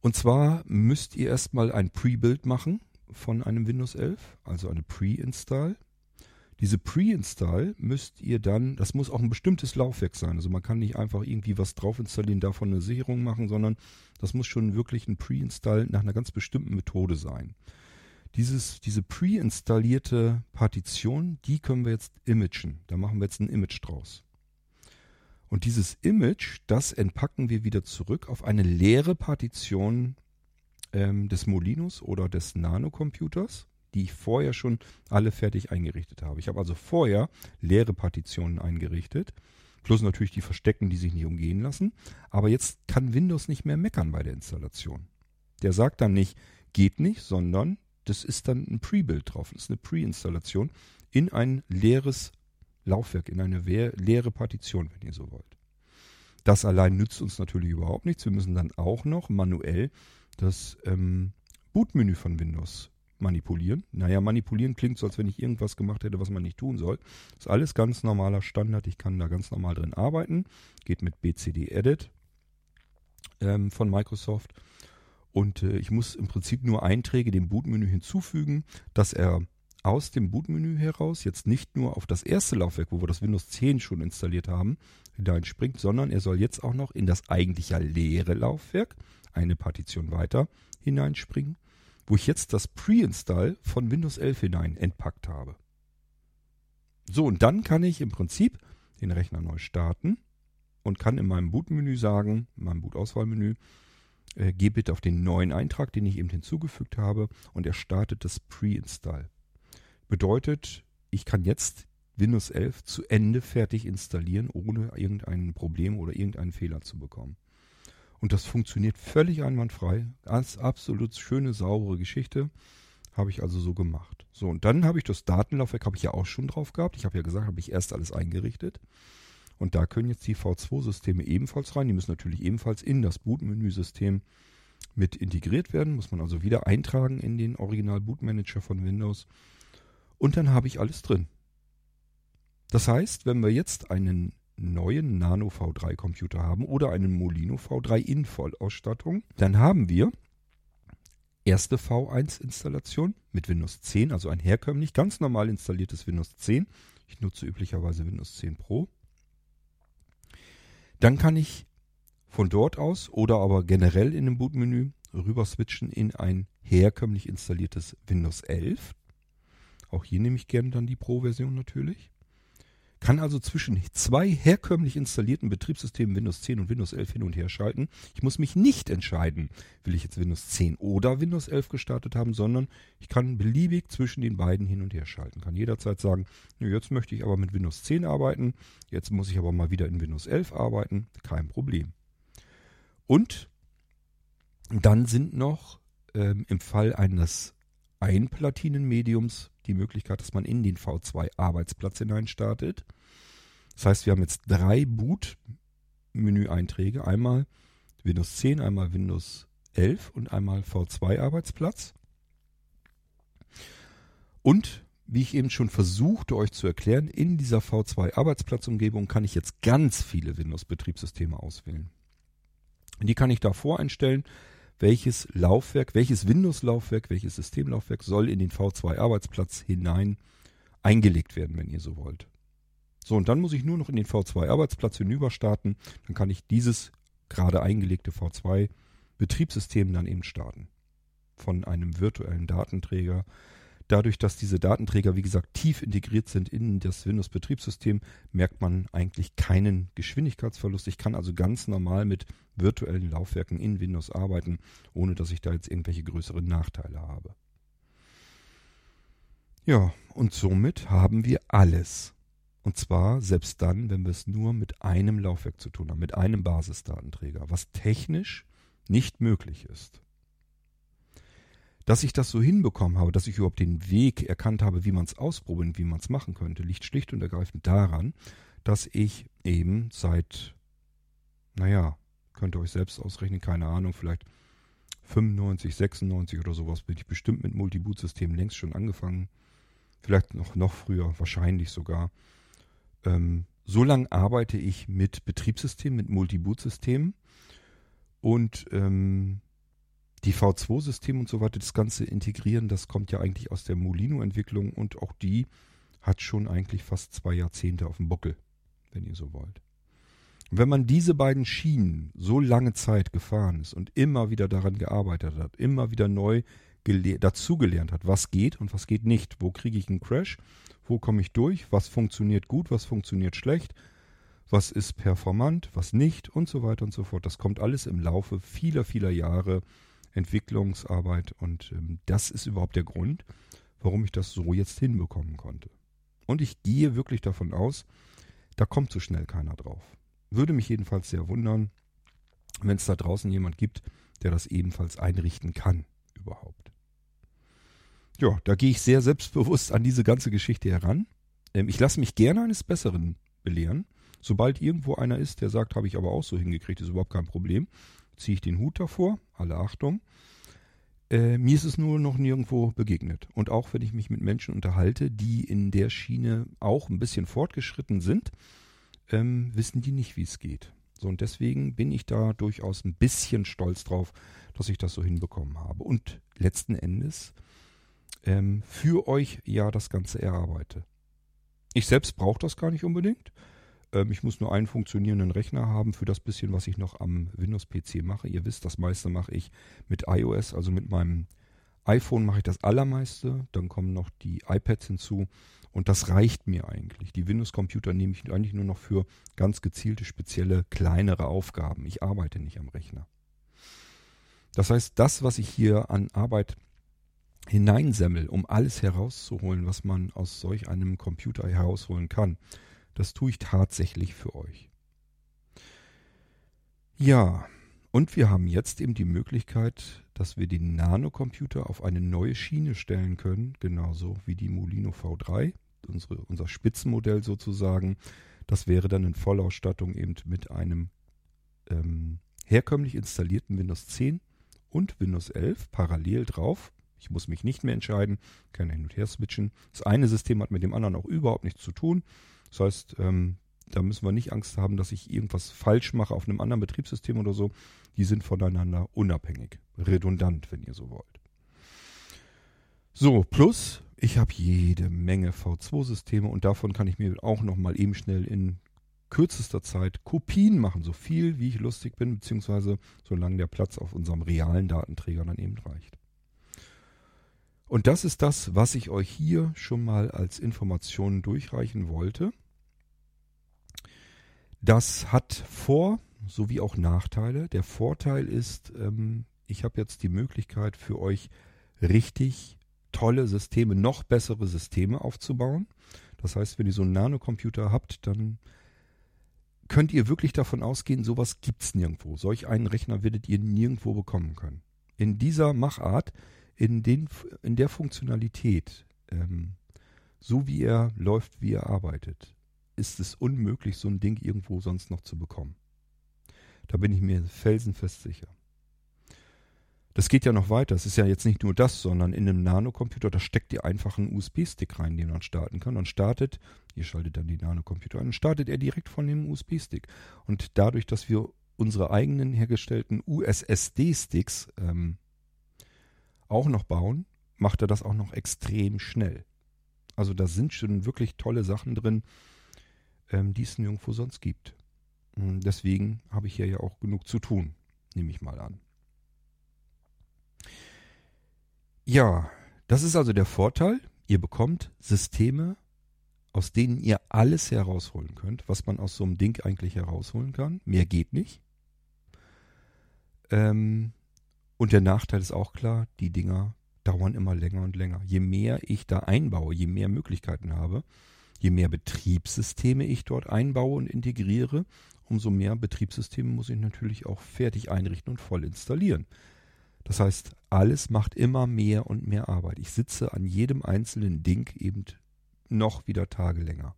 Und zwar müsst ihr erstmal ein Pre-Build machen von einem Windows 11, also eine Pre-Install. Diese Pre-Install müsst ihr dann, das muss auch ein bestimmtes Laufwerk sein. Also man kann nicht einfach irgendwie was drauf installieren, davon eine Sicherung machen, sondern das muss schon wirklich ein Pre-Install nach einer ganz bestimmten Methode sein. Dieses, diese pre-installierte Partition, die können wir jetzt imagen. Da machen wir jetzt ein Image draus. Und dieses Image, das entpacken wir wieder zurück auf eine leere Partition ähm, des Molinos oder des Nanocomputers, die ich vorher schon alle fertig eingerichtet habe. Ich habe also vorher leere Partitionen eingerichtet, plus natürlich die Verstecken, die sich nicht umgehen lassen. Aber jetzt kann Windows nicht mehr meckern bei der Installation. Der sagt dann nicht, geht nicht, sondern das ist dann ein Pre-Build drauf. Das ist eine Pre-Installation in ein leeres Laufwerk, in eine leere Partition, wenn ihr so wollt. Das allein nützt uns natürlich überhaupt nichts. Wir müssen dann auch noch manuell das ähm, Bootmenü von Windows manipulieren. Naja, manipulieren klingt so, als wenn ich irgendwas gemacht hätte, was man nicht tun soll. Das ist alles ganz normaler Standard. Ich kann da ganz normal drin arbeiten. Geht mit BCD Edit ähm, von Microsoft. Und äh, ich muss im Prinzip nur Einträge dem Bootmenü hinzufügen, dass er aus dem Bootmenü heraus jetzt nicht nur auf das erste Laufwerk, wo wir das Windows 10 schon installiert haben, hineinspringt, sondern er soll jetzt auch noch in das eigentlich ja leere Laufwerk, eine Partition weiter, hineinspringen, wo ich jetzt das Pre-Install von Windows 11 hinein entpackt habe. So, und dann kann ich im Prinzip den Rechner neu starten und kann in meinem Bootmenü sagen, in meinem Bootauswahlmenü, äh, geh bitte auf den neuen Eintrag, den ich eben hinzugefügt habe, und er startet das Pre-Install. Bedeutet, ich kann jetzt Windows 11 zu Ende fertig installieren, ohne irgendein Problem oder irgendeinen Fehler zu bekommen. Und das funktioniert völlig einwandfrei. Ganz absolut schöne, saubere Geschichte. Habe ich also so gemacht. So, und dann habe ich das Datenlaufwerk, habe ich ja auch schon drauf gehabt. Ich habe ja gesagt, habe ich erst alles eingerichtet. Und da können jetzt die V2-Systeme ebenfalls rein. Die müssen natürlich ebenfalls in das Bootmenü-System mit integriert werden. Muss man also wieder eintragen in den Original-Bootmanager von Windows. Und dann habe ich alles drin. Das heißt, wenn wir jetzt einen neuen Nano V3 Computer haben oder einen Molino V3 in Vollausstattung, dann haben wir erste V1 Installation mit Windows 10, also ein herkömmlich ganz normal installiertes Windows 10. Ich nutze üblicherweise Windows 10 Pro. Dann kann ich von dort aus oder aber generell in dem Bootmenü rüber switchen in ein herkömmlich installiertes Windows 11. Auch hier nehme ich gerne dann die Pro-Version natürlich. Kann also zwischen zwei herkömmlich installierten Betriebssystemen Windows 10 und Windows 11 hin und her schalten. Ich muss mich nicht entscheiden, will ich jetzt Windows 10 oder Windows 11 gestartet haben, sondern ich kann beliebig zwischen den beiden hin und her schalten. Kann jederzeit sagen, jetzt möchte ich aber mit Windows 10 arbeiten, jetzt muss ich aber mal wieder in Windows 11 arbeiten. Kein Problem. Und dann sind noch ähm, im Fall eines Einplatinenmediums die Möglichkeit, dass man in den V2 Arbeitsplatz hinein startet. Das heißt, wir haben jetzt drei Boot-Menü-Einträge. Einmal Windows 10, einmal Windows 11 und einmal V2 Arbeitsplatz. Und wie ich eben schon versuchte euch zu erklären, in dieser V2 Arbeitsplatzumgebung kann ich jetzt ganz viele Windows-Betriebssysteme auswählen. Die kann ich da voreinstellen welches Laufwerk, welches Windows-Laufwerk, welches Systemlaufwerk soll in den V2-Arbeitsplatz hinein eingelegt werden, wenn ihr so wollt. So, und dann muss ich nur noch in den V2-Arbeitsplatz hinüber starten. Dann kann ich dieses gerade eingelegte V2-Betriebssystem dann eben starten. Von einem virtuellen Datenträger Dadurch, dass diese Datenträger, wie gesagt, tief integriert sind in das Windows-Betriebssystem, merkt man eigentlich keinen Geschwindigkeitsverlust. Ich kann also ganz normal mit virtuellen Laufwerken in Windows arbeiten, ohne dass ich da jetzt irgendwelche größeren Nachteile habe. Ja, und somit haben wir alles. Und zwar selbst dann, wenn wir es nur mit einem Laufwerk zu tun haben, mit einem Basisdatenträger, was technisch nicht möglich ist. Dass ich das so hinbekommen habe, dass ich überhaupt den Weg erkannt habe, wie man es ausprobieren, wie man es machen könnte, liegt schlicht und ergreifend daran, dass ich eben seit, naja, könnt ihr euch selbst ausrechnen, keine Ahnung, vielleicht 95, 96 oder sowas bin ich bestimmt mit Multiboot-Systemen längst schon angefangen. Vielleicht noch, noch früher, wahrscheinlich sogar. Ähm, so lange arbeite ich mit Betriebssystemen, mit Multiboot-Systemen. Und ähm, die V2-Systeme und so weiter, das Ganze integrieren, das kommt ja eigentlich aus der Molino-Entwicklung und auch die hat schon eigentlich fast zwei Jahrzehnte auf dem Buckel, wenn ihr so wollt. Und wenn man diese beiden Schienen so lange Zeit gefahren ist und immer wieder daran gearbeitet hat, immer wieder neu dazugelernt hat, was geht und was geht nicht, wo kriege ich einen Crash, wo komme ich durch, was funktioniert gut, was funktioniert schlecht, was ist performant, was nicht und so weiter und so fort. Das kommt alles im Laufe vieler, vieler Jahre Entwicklungsarbeit und ähm, das ist überhaupt der Grund, warum ich das so jetzt hinbekommen konnte. Und ich gehe wirklich davon aus, da kommt so schnell keiner drauf. Würde mich jedenfalls sehr wundern, wenn es da draußen jemand gibt, der das ebenfalls einrichten kann überhaupt. Ja, da gehe ich sehr selbstbewusst an diese ganze Geschichte heran. Ähm, ich lasse mich gerne eines Besseren belehren. Sobald irgendwo einer ist, der sagt, habe ich aber auch so hingekriegt, ist überhaupt kein Problem, ziehe ich den Hut davor, alle Achtung. Äh, mir ist es nur noch nirgendwo begegnet. Und auch wenn ich mich mit Menschen unterhalte, die in der Schiene auch ein bisschen fortgeschritten sind, ähm, wissen die nicht, wie es geht. So, und deswegen bin ich da durchaus ein bisschen stolz drauf, dass ich das so hinbekommen habe. Und letzten Endes ähm, für euch ja das Ganze erarbeite. Ich selbst brauche das gar nicht unbedingt. Ähm, ich muss nur einen funktionierenden Rechner haben für das bisschen, was ich noch am Windows-PC mache. Ihr wisst, das meiste mache ich mit iOS, also mit meinem iPhone mache ich das allermeiste. Dann kommen noch die iPads hinzu. Und das reicht mir eigentlich. Die Windows-Computer nehme ich eigentlich nur noch für ganz gezielte, spezielle, kleinere Aufgaben. Ich arbeite nicht am Rechner. Das heißt, das, was ich hier an Arbeit hineinsemmel, um alles herauszuholen, was man aus solch einem Computer herausholen kann, das tue ich tatsächlich für euch. Ja, und wir haben jetzt eben die Möglichkeit, dass wir den Nanocomputer auf eine neue Schiene stellen können, genauso wie die Molino V3, unsere, unser Spitzenmodell sozusagen. Das wäre dann in Vollausstattung eben mit einem ähm, herkömmlich installierten Windows 10 und Windows 11 parallel drauf. Ich muss mich nicht mehr entscheiden, kann hin und her switchen. Das eine System hat mit dem anderen auch überhaupt nichts zu tun. Das heißt, ähm, da müssen wir nicht Angst haben, dass ich irgendwas falsch mache auf einem anderen Betriebssystem oder so. Die sind voneinander unabhängig, redundant, wenn ihr so wollt. So, plus ich habe jede Menge V2-Systeme und davon kann ich mir auch nochmal eben schnell in kürzester Zeit Kopien machen, so viel wie ich lustig bin, beziehungsweise solange der Platz auf unserem realen Datenträger dann eben reicht. Und das ist das, was ich euch hier schon mal als Informationen durchreichen wollte. Das hat Vor- sowie auch Nachteile. Der Vorteil ist, ähm, ich habe jetzt die Möglichkeit für euch richtig tolle Systeme, noch bessere Systeme aufzubauen. Das heißt, wenn ihr so einen Nanocomputer habt, dann könnt ihr wirklich davon ausgehen, sowas gibt es nirgendwo. Solch einen Rechner werdet ihr nirgendwo bekommen können. In dieser Machart, in, den, in der Funktionalität, ähm, so wie er läuft, wie er arbeitet, ist es unmöglich, so ein Ding irgendwo sonst noch zu bekommen. Da bin ich mir felsenfest sicher. Das geht ja noch weiter. Es ist ja jetzt nicht nur das, sondern in einem Nanocomputer, da steckt ihr einfach einen USB-Stick rein, den man starten kann. Und startet, ihr schaltet dann die Nanocomputer ein, startet er direkt von dem USB-Stick. Und dadurch, dass wir unsere eigenen hergestellten USSD-Sticks ähm, auch noch bauen, macht er das auch noch extrem schnell. Also da sind schon wirklich tolle Sachen drin, ähm, die es nirgendwo sonst gibt. Und deswegen habe ich hier ja auch genug zu tun, nehme ich mal an. Ja, das ist also der Vorteil. Ihr bekommt Systeme, aus denen ihr alles herausholen könnt, was man aus so einem Ding eigentlich herausholen kann. Mehr geht nicht. Ähm, und der Nachteil ist auch klar, die Dinger dauern immer länger und länger. Je mehr ich da einbaue, je mehr Möglichkeiten habe, Je mehr Betriebssysteme ich dort einbaue und integriere, umso mehr Betriebssysteme muss ich natürlich auch fertig einrichten und voll installieren. Das heißt, alles macht immer mehr und mehr Arbeit. Ich sitze an jedem einzelnen Ding eben noch wieder Tage länger.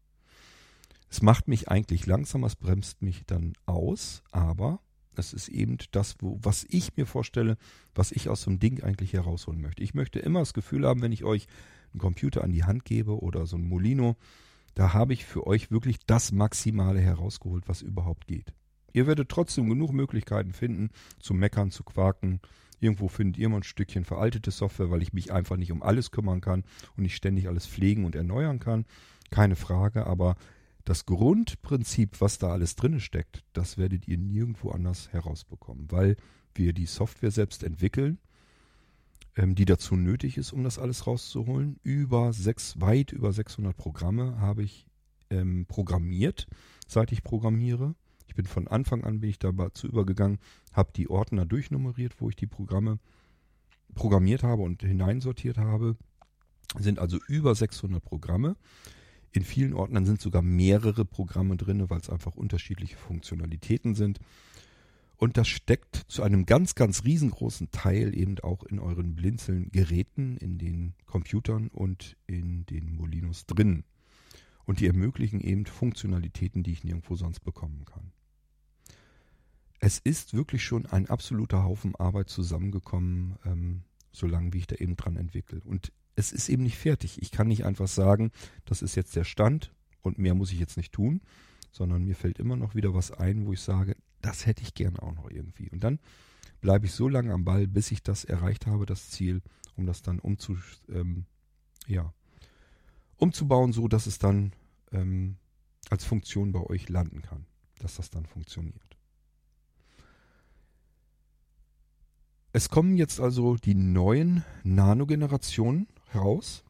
Es macht mich eigentlich langsam, es bremst mich dann aus, aber Es ist eben das, wo, was ich mir vorstelle, was ich aus so einem Ding eigentlich herausholen möchte. Ich möchte immer das Gefühl haben, wenn ich euch einen Computer an die Hand gebe oder so ein Molino, da habe ich für euch wirklich das Maximale herausgeholt, was überhaupt geht. Ihr werdet trotzdem genug Möglichkeiten finden, zu meckern, zu quaken. Irgendwo findet ihr mal ein Stückchen veraltete Software, weil ich mich einfach nicht um alles kümmern kann und nicht ständig alles pflegen und erneuern kann. Keine Frage, aber das Grundprinzip, was da alles drin steckt, das werdet ihr nirgendwo anders herausbekommen, weil wir die Software selbst entwickeln, die dazu nötig ist, um das alles rauszuholen. Über sechs, weit über 600 Programme habe ich ähm, programmiert, seit ich programmiere. Ich bin von Anfang an bin ich dazu übergegangen, habe die Ordner durchnummeriert, wo ich die Programme programmiert habe und hineinsortiert habe. Sind also über 600 Programme. In vielen Ordnern sind sogar mehrere Programme drin, weil es einfach unterschiedliche Funktionalitäten sind. Und das steckt zu einem ganz, ganz riesengroßen Teil eben auch in euren Blinzeln-Geräten, in den Computern und in den Molinos drin. Und die ermöglichen eben Funktionalitäten, die ich nirgendwo sonst bekommen kann. Es ist wirklich schon ein absoluter Haufen Arbeit zusammengekommen, ähm, solange wie ich da eben dran entwickle. Und es ist eben nicht fertig. Ich kann nicht einfach sagen, das ist jetzt der Stand und mehr muss ich jetzt nicht tun, sondern mir fällt immer noch wieder was ein, wo ich sage, das hätte ich gerne auch noch irgendwie. Und dann bleibe ich so lange am Ball, bis ich das erreicht habe, das Ziel, um das dann umzu, ähm, ja, umzubauen, so dass es dann ähm, als Funktion bei euch landen kann, dass das dann funktioniert. Es kommen jetzt also die neuen Nano-Generationen heraus.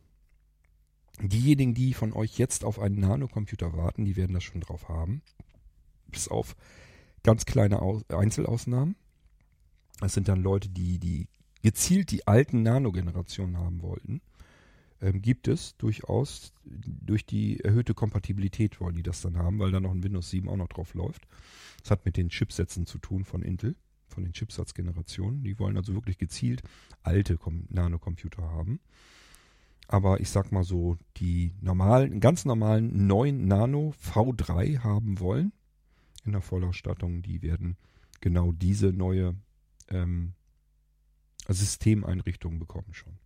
Diejenigen, die von euch jetzt auf einen Nanocomputer warten, die werden das schon drauf haben. Bis auf ganz kleine Einzelausnahmen. Das sind dann Leute, die, die gezielt die alten Nano-Generationen haben wollten. Ähm, gibt es durchaus durch die erhöhte Kompatibilität wollen die das dann haben, weil da noch ein Windows 7 auch noch drauf läuft. Das hat mit den Chipsätzen zu tun von Intel, von den Chipsatzgenerationen. Die wollen also wirklich gezielt alte Nanocomputer haben. Aber ich sag mal so, die normalen, ganz normalen neuen Nano V3 haben wollen in der Vollausstattung, die werden genau diese neue ähm, Systemeinrichtung bekommen schon.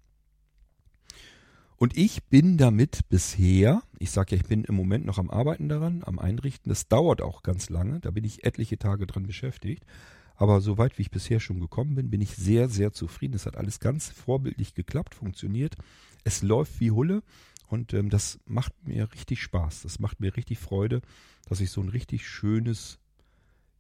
Und ich bin damit bisher, ich sage ja, ich bin im Moment noch am Arbeiten daran, am Einrichten. Das dauert auch ganz lange, da bin ich etliche Tage dran beschäftigt. Aber soweit wie ich bisher schon gekommen bin, bin ich sehr, sehr zufrieden. Es hat alles ganz vorbildlich geklappt, funktioniert. Es läuft wie Hulle und ähm, das macht mir richtig Spaß. Das macht mir richtig Freude, dass ich so ein richtig schönes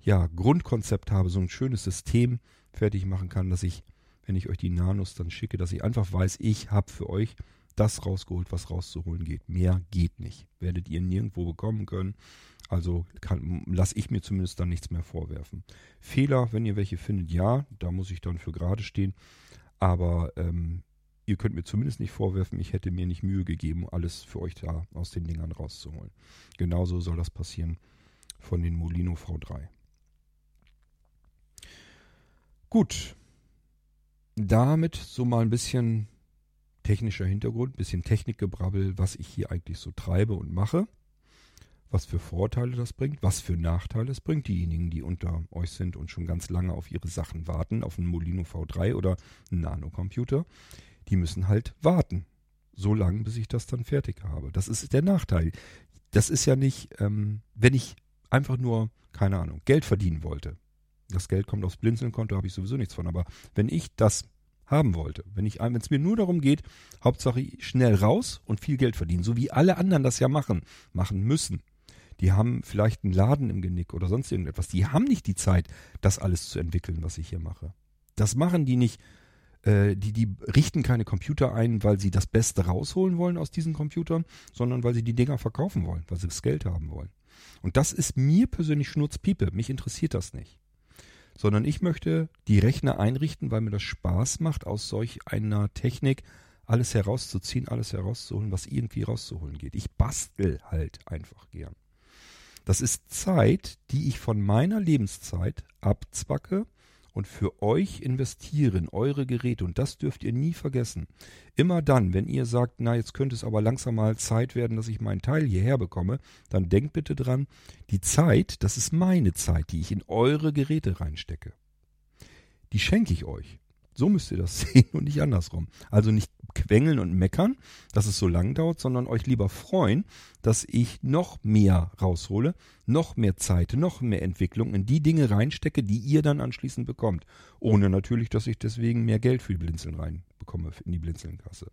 ja, Grundkonzept habe, so ein schönes System fertig machen kann, dass ich, wenn ich euch die Nanos dann schicke, dass ich einfach weiß, ich habe für euch das rausgeholt, was rauszuholen geht. Mehr geht nicht. Werdet ihr nirgendwo bekommen können. Also lasse ich mir zumindest dann nichts mehr vorwerfen. Fehler, wenn ihr welche findet, ja, da muss ich dann für gerade stehen. Aber ähm, ihr könnt mir zumindest nicht vorwerfen, ich hätte mir nicht Mühe gegeben, alles für euch da aus den Dingern rauszuholen. Genauso soll das passieren von den Molino V3. Gut. Damit so mal ein bisschen technischer Hintergrund, ein bisschen Technikgebrabbel, was ich hier eigentlich so treibe und mache was für Vorteile das bringt, was für Nachteile es bringt. Diejenigen, die unter euch sind und schon ganz lange auf ihre Sachen warten, auf einen Molino V3 oder einen Nanocomputer, die müssen halt warten. So lange, bis ich das dann fertig habe. Das ist der Nachteil. Das ist ja nicht, ähm, wenn ich einfach nur, keine Ahnung, Geld verdienen wollte. Das Geld kommt aufs Blinzelnkonto, habe ich sowieso nichts von. Aber wenn ich das haben wollte, wenn ich, wenn es mir nur darum geht, Hauptsache schnell raus und viel Geld verdienen, so wie alle anderen das ja machen, machen müssen, die haben vielleicht einen Laden im Genick oder sonst irgendetwas. Die haben nicht die Zeit, das alles zu entwickeln, was ich hier mache. Das machen die nicht. Äh, die, die richten keine Computer ein, weil sie das Beste rausholen wollen aus diesen Computern, sondern weil sie die Dinger verkaufen wollen, weil sie das Geld haben wollen. Und das ist mir persönlich Schnurzpiepe. Mich interessiert das nicht. Sondern ich möchte die Rechner einrichten, weil mir das Spaß macht, aus solch einer Technik alles herauszuziehen, alles herauszuholen, was irgendwie rauszuholen geht. Ich bastel halt einfach gern. Das ist Zeit, die ich von meiner Lebenszeit abzwacke, und für euch investieren, eure Geräte. Und das dürft ihr nie vergessen. Immer dann, wenn ihr sagt, na, jetzt könnte es aber langsam mal Zeit werden, dass ich meinen Teil hierher bekomme, dann denkt bitte dran, die Zeit, das ist meine Zeit, die ich in eure Geräte reinstecke. Die schenke ich euch. So müsst ihr das [LAUGHS] sehen und nicht andersrum. Also nicht quengeln und meckern, dass es so lang dauert, sondern euch lieber freuen, dass ich noch mehr raushole, noch mehr Zeit, noch mehr Entwicklung in die Dinge reinstecke, die ihr dann anschließend bekommt. Ohne natürlich, dass ich deswegen mehr Geld für die Blinzeln reinbekomme in die Blinzelnkasse.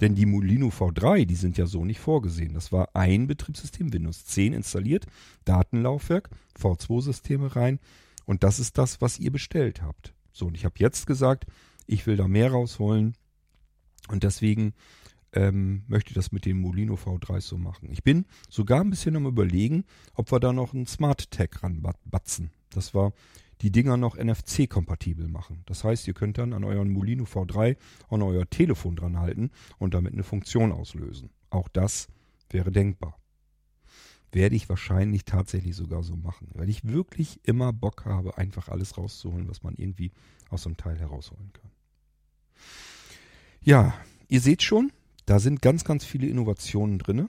Denn die Molino V3, die sind ja so nicht vorgesehen. Das war ein Betriebssystem, Windows 10 installiert, Datenlaufwerk, V2-Systeme rein und das ist das, was ihr bestellt habt. So, und ich habe jetzt gesagt, ich will da mehr rausholen und deswegen ähm, möchte ich das mit dem Molino V3 so machen. Ich bin sogar ein bisschen am überlegen, ob wir da noch einen Smart Tag ranbatzen. Das war die Dinger noch NFC-kompatibel machen. Das heißt, ihr könnt dann an euren Molino V3 an euer Telefon dran halten und damit eine Funktion auslösen. Auch das wäre denkbar. Werde ich wahrscheinlich tatsächlich sogar so machen, weil ich wirklich immer Bock habe, einfach alles rauszuholen, was man irgendwie aus so einem Teil herausholen kann. Ja, ihr seht schon, da sind ganz, ganz viele Innovationen drin.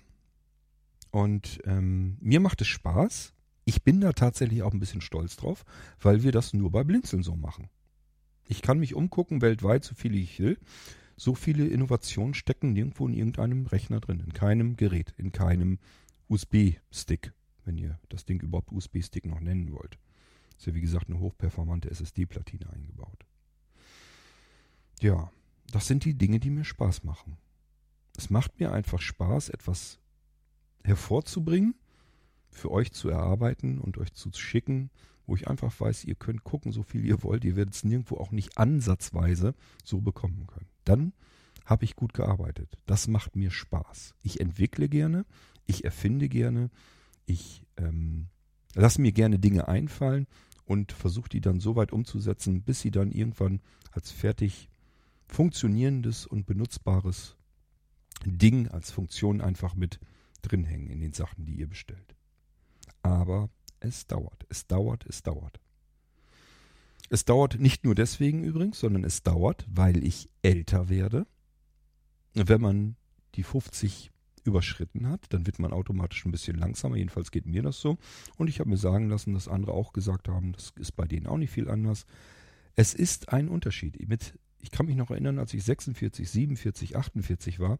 Und ähm, mir macht es Spaß. Ich bin da tatsächlich auch ein bisschen stolz drauf, weil wir das nur bei Blinzeln so machen. Ich kann mich umgucken weltweit, so viele ich will. So viele Innovationen stecken nirgendwo in irgendeinem Rechner drin, in keinem Gerät, in keinem USB-Stick, wenn ihr das Ding überhaupt USB-Stick noch nennen wollt. Ist ja wie gesagt eine hochperformante SSD-Platine eingebaut. Ja, das sind die Dinge, die mir Spaß machen. Es macht mir einfach Spaß, etwas hervorzubringen, für euch zu erarbeiten und euch zu schicken, wo ich einfach weiß, ihr könnt gucken, so viel ihr wollt. Ihr werdet es nirgendwo auch nicht ansatzweise so bekommen können. Dann habe ich gut gearbeitet. Das macht mir Spaß. Ich entwickle gerne, ich erfinde gerne, ich ähm, lasse mir gerne Dinge einfallen und versuche die dann so weit umzusetzen, bis sie dann irgendwann als fertig funktionierendes und benutzbares Ding als Funktion einfach mit drin hängen in den Sachen, die ihr bestellt. Aber es dauert, es dauert, es dauert. Es dauert nicht nur deswegen übrigens, sondern es dauert, weil ich älter werde. Wenn man die 50 überschritten hat, dann wird man automatisch ein bisschen langsamer. Jedenfalls geht mir das so. Und ich habe mir sagen lassen, dass andere auch gesagt haben, das ist bei denen auch nicht viel anders. Es ist ein Unterschied. Ich kann mich noch erinnern, als ich 46, 47, 48 war,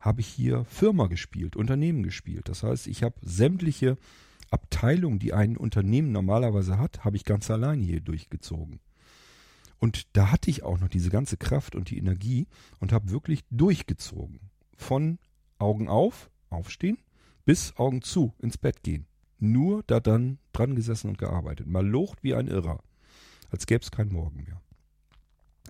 habe ich hier Firma gespielt, Unternehmen gespielt. Das heißt, ich habe sämtliche Abteilungen, die ein Unternehmen normalerweise hat, habe ich ganz alleine hier durchgezogen. Und da hatte ich auch noch diese ganze Kraft und die Energie und habe wirklich durchgezogen. Von Augen auf, aufstehen, bis Augen zu, ins Bett gehen. Nur da dann dran gesessen und gearbeitet. Mal locht wie ein Irrer. Als gäbe es keinen Morgen mehr.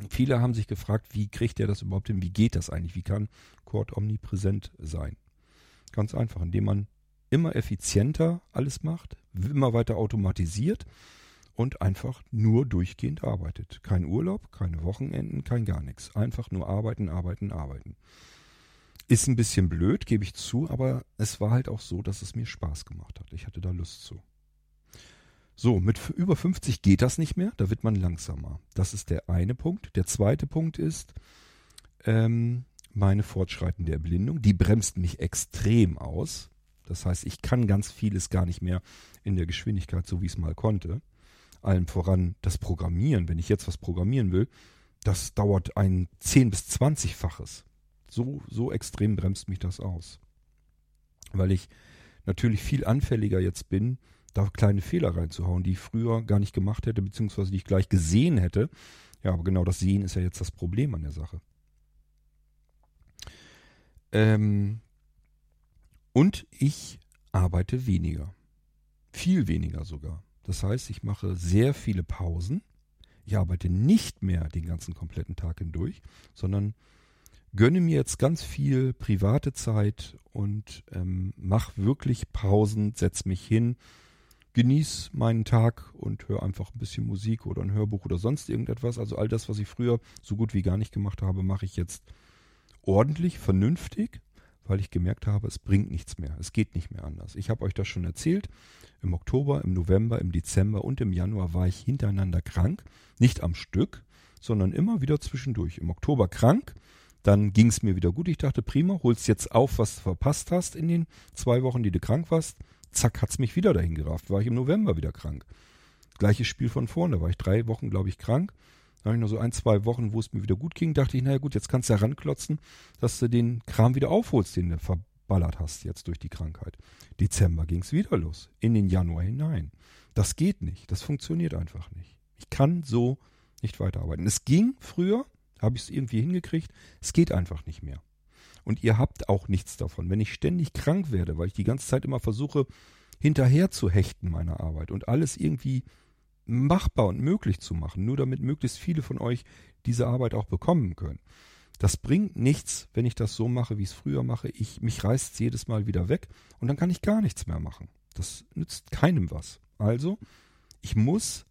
Viele haben sich gefragt, wie kriegt er das überhaupt hin? Wie geht das eigentlich? Wie kann Cord omnipräsent sein? Ganz einfach, indem man immer effizienter alles macht, immer weiter automatisiert und einfach nur durchgehend arbeitet. Kein Urlaub, keine Wochenenden, kein gar nichts. Einfach nur arbeiten, arbeiten, arbeiten. Ist ein bisschen blöd, gebe ich zu, aber es war halt auch so, dass es mir Spaß gemacht hat. Ich hatte da Lust zu. So, mit über 50 geht das nicht mehr, da wird man langsamer. Das ist der eine Punkt. Der zweite Punkt ist ähm, meine fortschreitende Erblindung. Die bremst mich extrem aus. Das heißt, ich kann ganz vieles gar nicht mehr in der Geschwindigkeit, so wie ich es mal konnte. Allem voran das Programmieren. Wenn ich jetzt was programmieren will, das dauert ein 10- bis 20-faches. So, so extrem bremst mich das aus. Weil ich natürlich viel anfälliger jetzt bin da kleine Fehler reinzuhauen, die ich früher gar nicht gemacht hätte, beziehungsweise die ich gleich gesehen hätte. Ja, aber genau das Sehen ist ja jetzt das Problem an der Sache. Ähm, und ich arbeite weniger. Viel weniger sogar. Das heißt, ich mache sehr viele Pausen. Ich arbeite nicht mehr den ganzen kompletten Tag hindurch, sondern gönne mir jetzt ganz viel private Zeit und ähm, mache wirklich Pausen, setze mich hin, genieße meinen Tag und höre einfach ein bisschen Musik oder ein Hörbuch oder sonst irgendetwas. Also all das, was ich früher so gut wie gar nicht gemacht habe, mache ich jetzt ordentlich, vernünftig, weil ich gemerkt habe, es bringt nichts mehr. Es geht nicht mehr anders. Ich habe euch das schon erzählt. Im Oktober, im November, im Dezember und im Januar war ich hintereinander krank. Nicht am Stück, sondern immer wieder zwischendurch. Im Oktober krank, dann ging es mir wieder gut. Ich dachte, prima, holst jetzt auf, was du verpasst hast in den zwei Wochen, die du krank warst. Zack, hat's mich wieder dahin gerafft. War ich im November wieder krank. Gleiches Spiel von vorne. Da war ich drei Wochen, glaube ich, krank. Dann habe ich noch so ein, zwei Wochen, wo es mir wieder gut ging. Dachte ich, naja gut, jetzt kannst du ja ranklotzen, dass du den Kram wieder aufholst, den du verballert hast jetzt durch die Krankheit. Dezember ging es wieder los. In den Januar hinein. Das geht nicht. Das funktioniert einfach nicht. Ich kann so nicht weiterarbeiten. Es ging früher, habe ich es irgendwie hingekriegt. Es geht einfach nicht mehr. Und ihr habt auch nichts davon. Wenn ich ständig krank werde, weil ich die ganze Zeit immer versuche, hinterher zu hechten meiner Arbeit und alles irgendwie machbar und möglich zu machen, nur damit möglichst viele von euch diese Arbeit auch bekommen können. Das bringt nichts, wenn ich das so mache, wie ich es früher mache. Ich, mich reißt es jedes Mal wieder weg und dann kann ich gar nichts mehr machen. Das nützt keinem was. Also, ich muss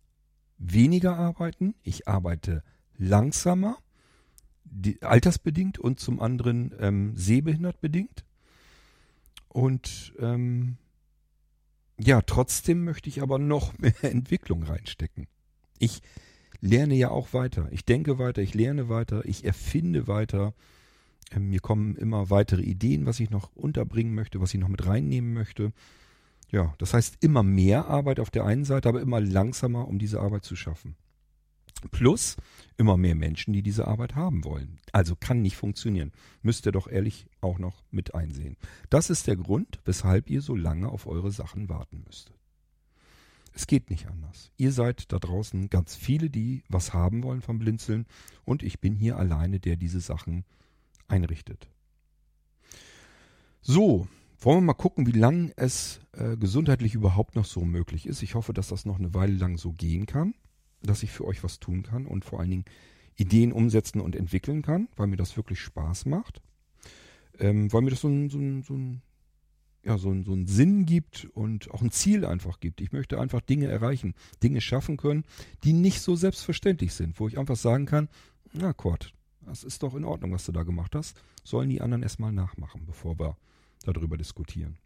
weniger arbeiten, ich arbeite langsamer, die, altersbedingt und zum anderen ähm, sehbehindert bedingt. Und ähm, ja, trotzdem möchte ich aber noch [LAUGHS] mehr Entwicklung reinstecken. Ich lerne ja auch weiter. Ich denke weiter, ich lerne weiter, ich erfinde weiter. Ähm, mir kommen immer weitere Ideen, was ich noch unterbringen möchte, was ich noch mit reinnehmen möchte. Ja, das heißt immer mehr Arbeit auf der einen Seite, aber immer langsamer, um diese Arbeit zu schaffen. Plus immer mehr Menschen, die diese Arbeit haben wollen. Also kann nicht funktionieren. Müsst ihr doch ehrlich auch noch mit einsehen. Das ist der Grund, weshalb ihr so lange auf eure Sachen warten müsst. Es geht nicht anders. Ihr seid da draußen ganz viele, die was haben wollen vom Blinzeln und ich bin hier alleine, der diese Sachen einrichtet. So, wollen wir mal gucken, wie lange es äh, gesundheitlich überhaupt noch so möglich ist. Ich hoffe, dass das noch eine Weile lang so gehen kann dass ich für euch was tun kann und vor allen Dingen Ideen umsetzen und entwickeln kann, weil mir das wirklich Spaß macht. Ähm, weil mir das so ein, so ein, so ein ja, so, so einen Sinn gibt und auch ein Ziel einfach gibt. Ich möchte einfach Dinge erreichen, Dinge schaffen können, die nicht so selbstverständlich sind, wo ich einfach sagen kann, na Kurt, das ist doch in Ordnung, was du da gemacht hast, sollen die anderen erstmal nachmachen, bevor wir darüber diskutieren.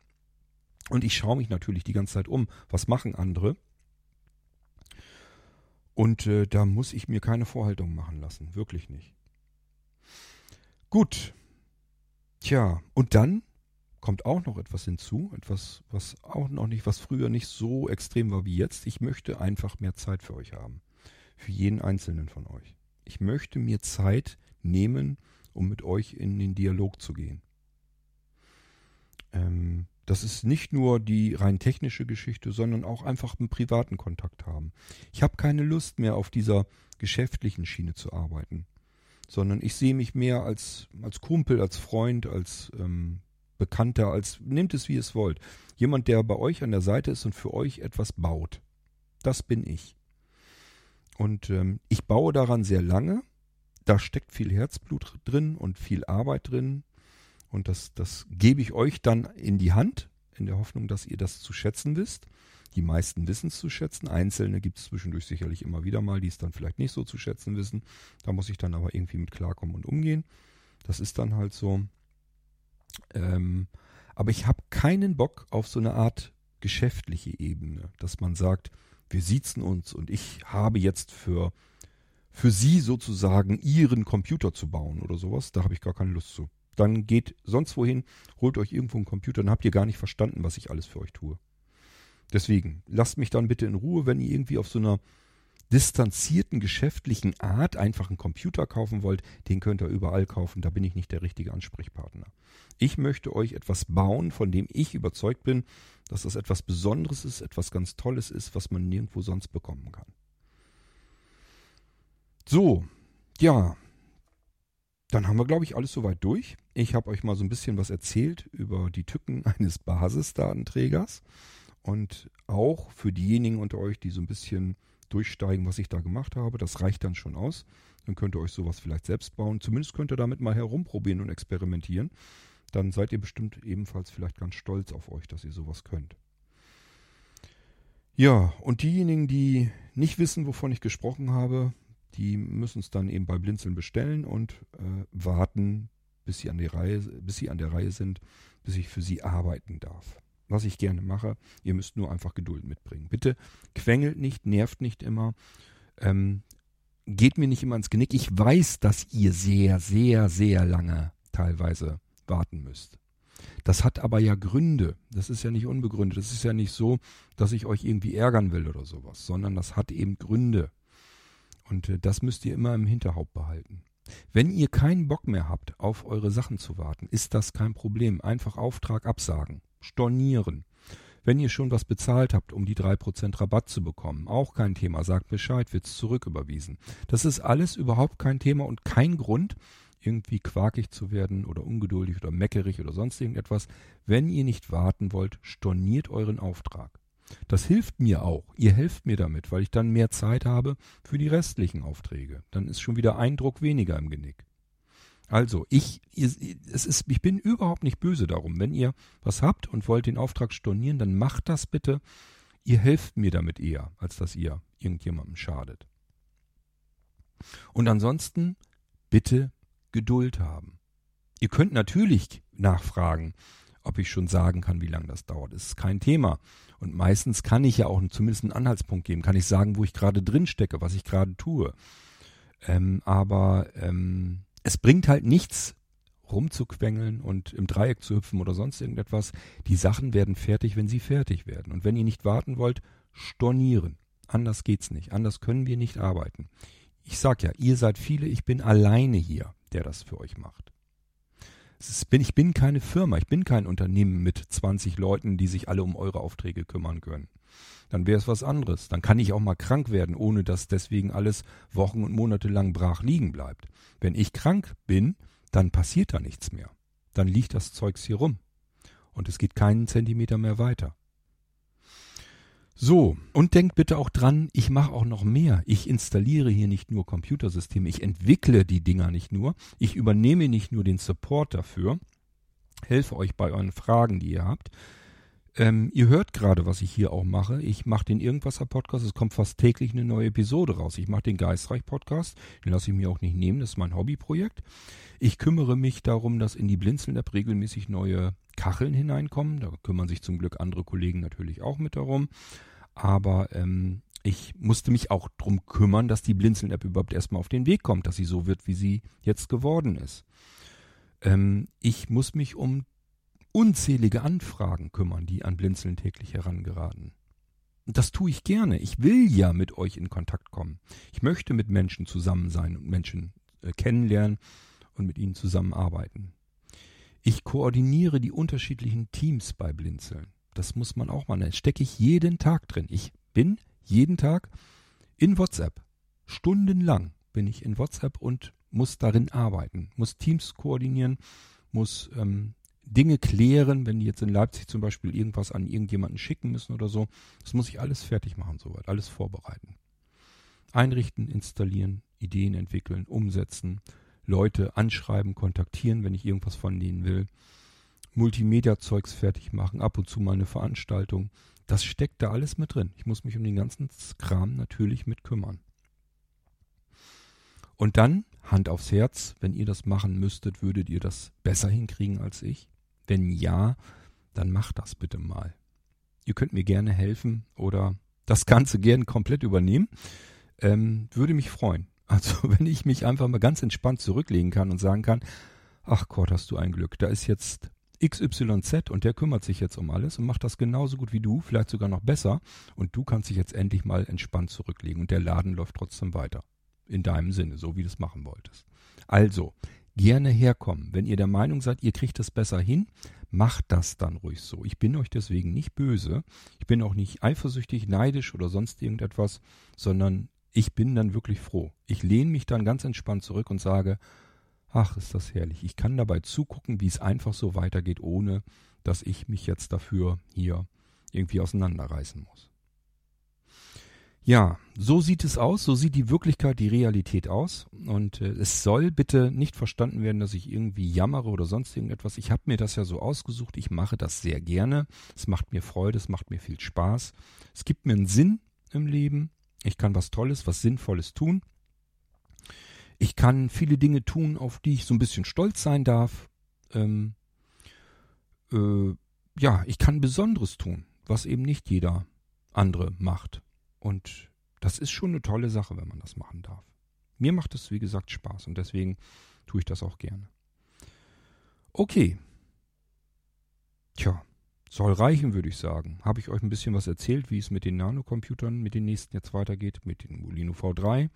Und ich schaue mich natürlich die ganze Zeit um, was machen andere und äh, da muss ich mir keine Vorhaltung machen lassen. Wirklich nicht. Gut. Tja, und dann kommt auch noch etwas hinzu. Etwas, was auch noch nicht, was früher nicht so extrem war wie jetzt. Ich möchte einfach mehr Zeit für euch haben. Für jeden einzelnen von euch. Ich möchte mir Zeit nehmen, um mit euch in den Dialog zu gehen. Ähm, das ist nicht nur die rein technische Geschichte, sondern auch einfach einen privaten Kontakt haben. Ich habe keine Lust mehr auf dieser geschäftlichen Schiene zu arbeiten, sondern ich sehe mich mehr als, als Kumpel, als Freund, als ähm, Bekannter, als nehmt es wie es wollt. Jemand, der bei euch an der Seite ist und für euch etwas baut. Das bin ich. Und ähm, ich baue daran sehr lange. Da steckt viel Herzblut drin und viel Arbeit drin und das, das gebe ich euch dann in die Hand, in der Hoffnung, dass ihr das zu schätzen wisst. Die meisten wissen es zu schätzen. Einzelne gibt es zwischendurch sicherlich immer wieder mal, die es dann vielleicht nicht so zu schätzen wissen. Da muss ich dann aber irgendwie mit klarkommen und umgehen. Das ist dann halt so. Ähm, aber ich habe keinen Bock auf so eine Art geschäftliche Ebene, dass man sagt, wir siezen uns und ich habe jetzt für, für Sie sozusagen Ihren Computer zu bauen oder sowas. Da habe ich gar keine Lust zu. Dann geht sonst wohin, holt euch irgendwo einen Computer, dann habt ihr gar nicht verstanden, was ich alles für euch tue. Deswegen, lasst mich dann bitte in Ruhe, wenn ihr irgendwie auf so einer distanzierten geschäftlichen Art einfach einen Computer kaufen wollt, den könnt ihr überall kaufen, da bin ich nicht der richtige Ansprechpartner. Ich möchte euch etwas bauen, von dem ich überzeugt bin, dass das etwas Besonderes ist, etwas ganz Tolles ist, was man nirgendwo sonst bekommen kann. So, ja, dann haben wir, glaube ich, alles soweit durch. Ich habe euch mal so ein bisschen was erzählt über die Tücken [LAUGHS] eines Basisdatenträgers und auch für diejenigen unter euch, die so ein bisschen durchsteigen, was ich da gemacht habe. Das reicht dann schon aus. Dann könnt ihr euch sowas vielleicht selbst bauen. Zumindest könnt ihr damit mal herumprobieren und experimentieren. Dann seid ihr bestimmt ebenfalls vielleicht ganz stolz auf euch, dass ihr sowas könnt. Ja, und diejenigen, die nicht wissen, wovon ich gesprochen habe, die müssen es dann eben bei Blinzeln bestellen und äh, warten, bis sie an der Reihe, bis sie an der Reihe sind, bis ich für sie arbeiten darf. Was ich gerne mache, ihr müsst nur einfach Geduld mitbringen. Bitte quengelt nicht, nervt nicht immer, ähm, geht mir nicht immer ins Genick. Ich weiß, dass ihr sehr, sehr, sehr lange teilweise warten müsst. Das hat aber ja Gründe. Das ist ja nicht unbegründet. Das ist ja nicht so, dass ich euch irgendwie ärgern will oder sowas, sondern das hat eben Gründe. Und äh, das müsst ihr immer im Hinterhaupt behalten. Wenn ihr keinen Bock mehr habt, auf eure Sachen zu warten, ist das kein Problem. Einfach Auftrag absagen, stornieren. Wenn ihr schon was bezahlt habt, um die drei Prozent Rabatt zu bekommen, auch kein Thema. Sagt Bescheid, wird's zurücküberwiesen. Das ist alles überhaupt kein Thema und kein Grund, irgendwie quakig zu werden oder ungeduldig oder meckerig oder sonst irgendetwas. Wenn ihr nicht warten wollt, storniert euren Auftrag. Das hilft mir auch. Ihr helft mir damit, weil ich dann mehr Zeit habe für die restlichen Aufträge. Dann ist schon wieder ein Druck weniger im Genick. Also, ich, es ist, ich bin überhaupt nicht böse darum. Wenn ihr was habt und wollt den Auftrag stornieren, dann macht das bitte. Ihr helft mir damit eher, als dass ihr irgendjemandem schadet. Und ansonsten bitte Geduld haben. Ihr könnt natürlich nachfragen, ob ich schon sagen kann, wie lange das dauert. Das ist kein Thema. Und meistens kann ich ja auch zumindest einen Anhaltspunkt geben, kann ich sagen, wo ich gerade drin stecke, was ich gerade tue. Ähm, aber ähm, es bringt halt nichts, rumzuquengeln und im Dreieck zu hüpfen oder sonst irgendetwas. Die Sachen werden fertig, wenn sie fertig werden. Und wenn ihr nicht warten wollt, stornieren. Anders geht's nicht. Anders können wir nicht arbeiten. Ich sag ja, ihr seid viele, ich bin alleine hier der das für euch macht. Bin, ich bin keine Firma, ich bin kein Unternehmen mit 20 Leuten, die sich alle um eure Aufträge kümmern können. Dann wäre es was anderes. Dann kann ich auch mal krank werden, ohne dass deswegen alles Wochen und Monate lang brach liegen bleibt. Wenn ich krank bin, dann passiert da nichts mehr. Dann liegt das Zeugs hier rum. Und es geht keinen Zentimeter mehr weiter. So, und denkt bitte auch dran, ich mache auch noch mehr. Ich installiere hier nicht nur Computersysteme, ich entwickle die Dinger nicht nur, ich übernehme nicht nur den Support dafür, helfe euch bei euren Fragen, die ihr habt. Ähm, ihr hört gerade, was ich hier auch mache. Ich mache den Irgendwasser-Podcast. Es kommt fast täglich eine neue Episode raus. Ich mache den Geistreich-Podcast. Den lasse ich mir auch nicht nehmen. Das ist mein Hobbyprojekt. Ich kümmere mich darum, dass in die Blinzeln-App regelmäßig neue Kacheln hineinkommen. Da kümmern sich zum Glück andere Kollegen natürlich auch mit darum. Aber ähm, ich musste mich auch drum kümmern, dass die Blinzeln-App überhaupt erstmal auf den Weg kommt, dass sie so wird, wie sie jetzt geworden ist. Ähm, ich muss mich um unzählige Anfragen kümmern, die an Blinzeln täglich herangeraten. Das tue ich gerne. Ich will ja mit euch in Kontakt kommen. Ich möchte mit Menschen zusammen sein und Menschen äh, kennenlernen und mit ihnen zusammenarbeiten. Ich koordiniere die unterschiedlichen Teams bei Blinzeln. Das muss man auch mal. Da stecke ich jeden Tag drin. Ich bin jeden Tag in WhatsApp. Stundenlang bin ich in WhatsApp und muss darin arbeiten, muss Teams koordinieren, muss ähm, Dinge klären, wenn die jetzt in Leipzig zum Beispiel irgendwas an irgendjemanden schicken müssen oder so. Das muss ich alles fertig machen, soweit, alles vorbereiten. Einrichten, installieren, Ideen entwickeln, umsetzen, Leute anschreiben, kontaktieren, wenn ich irgendwas von denen will. Multimedia-Zeugs fertig machen, ab und zu mal eine Veranstaltung. Das steckt da alles mit drin. Ich muss mich um den ganzen Kram natürlich mit kümmern. Und dann, Hand aufs Herz, wenn ihr das machen müsstet, würdet ihr das besser hinkriegen als ich? Wenn ja, dann macht das bitte mal. Ihr könnt mir gerne helfen oder das Ganze gerne komplett übernehmen. Ähm, würde mich freuen. Also [LAUGHS] wenn ich mich einfach mal ganz entspannt zurücklegen kann und sagen kann, ach Gott, hast du ein Glück, da ist jetzt XYZ und der kümmert sich jetzt um alles und macht das genauso gut wie du, vielleicht sogar noch besser und du kannst dich jetzt endlich mal entspannt zurücklegen und der Laden läuft trotzdem weiter. In deinem Sinne, so wie du es machen wolltest. Also, gerne herkommen. Wenn ihr der Meinung seid, ihr kriegt es besser hin, macht das dann ruhig so. Ich bin euch deswegen nicht böse. Ich bin auch nicht eifersüchtig, neidisch oder sonst irgendetwas, sondern ich bin dann wirklich froh. Ich lehne mich dann ganz entspannt zurück und sage, Ach, ist das herrlich. Ich kann dabei zugucken, wie es einfach so weitergeht, ohne dass ich mich jetzt dafür hier irgendwie auseinanderreißen muss. Ja, so sieht es aus, so sieht die Wirklichkeit, die Realität aus. Und äh, es soll bitte nicht verstanden werden, dass ich irgendwie jammere oder sonst irgendetwas. Ich habe mir das ja so ausgesucht, ich mache das sehr gerne. Es macht mir Freude, es macht mir viel Spaß. Es gibt mir einen Sinn im Leben. Ich kann was Tolles, was Sinnvolles tun. Ich kann viele Dinge tun, auf die ich so ein bisschen stolz sein darf. Ähm, äh, ja, ich kann Besonderes tun, was eben nicht jeder andere macht. Und das ist schon eine tolle Sache, wenn man das machen darf. Mir macht es, wie gesagt, Spaß und deswegen tue ich das auch gerne. Okay. Tja, soll reichen, würde ich sagen. Habe ich euch ein bisschen was erzählt, wie es mit den Nanocomputern, mit den nächsten jetzt weitergeht, mit den Molino V3.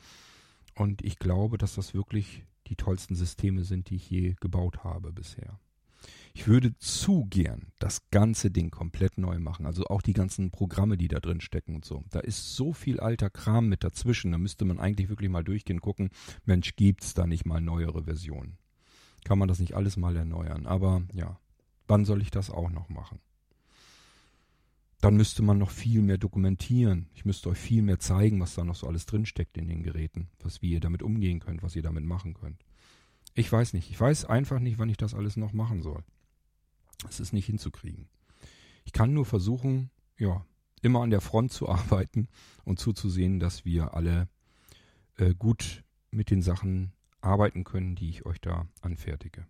Und ich glaube, dass das wirklich die tollsten Systeme sind, die ich je gebaut habe bisher. Ich würde zu gern das ganze Ding komplett neu machen. Also auch die ganzen Programme, die da drin stecken und so. Da ist so viel alter Kram mit dazwischen. Da müsste man eigentlich wirklich mal durchgehen, gucken, Mensch, gibt's da nicht mal neuere Versionen? Kann man das nicht alles mal erneuern? Aber ja, wann soll ich das auch noch machen? Dann müsste man noch viel mehr dokumentieren. Ich müsste euch viel mehr zeigen, was da noch so alles drinsteckt in den Geräten, was wie ihr damit umgehen könnt, was ihr damit machen könnt. Ich weiß nicht. Ich weiß einfach nicht, wann ich das alles noch machen soll. Es ist nicht hinzukriegen. Ich kann nur versuchen, ja, immer an der Front zu [LAUGHS] arbeiten und zuzusehen, dass wir alle äh, gut mit den Sachen arbeiten können, die ich euch da anfertige.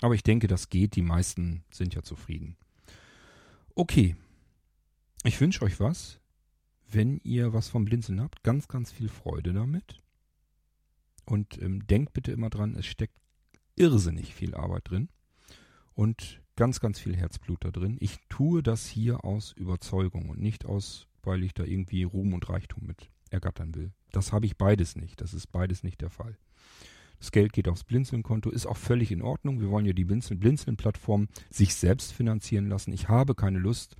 Aber ich denke, das geht. Die meisten sind ja zufrieden. Okay. Ich wünsche euch was. Wenn ihr was vom Blinzeln habt, ganz, ganz viel Freude damit. Und ähm, denkt bitte immer dran, es steckt irrsinnig viel Arbeit drin. Und ganz, ganz viel Herzblut da drin. Ich tue das hier aus Überzeugung und nicht aus, weil ich da irgendwie Ruhm und Reichtum mit ergattern will. Das habe ich beides nicht. Das ist beides nicht der Fall. Das Geld geht aufs Blinzeln-Konto, ist auch völlig in Ordnung. Wir wollen ja die Blinzeln-Plattform sich selbst finanzieren lassen. Ich habe keine Lust,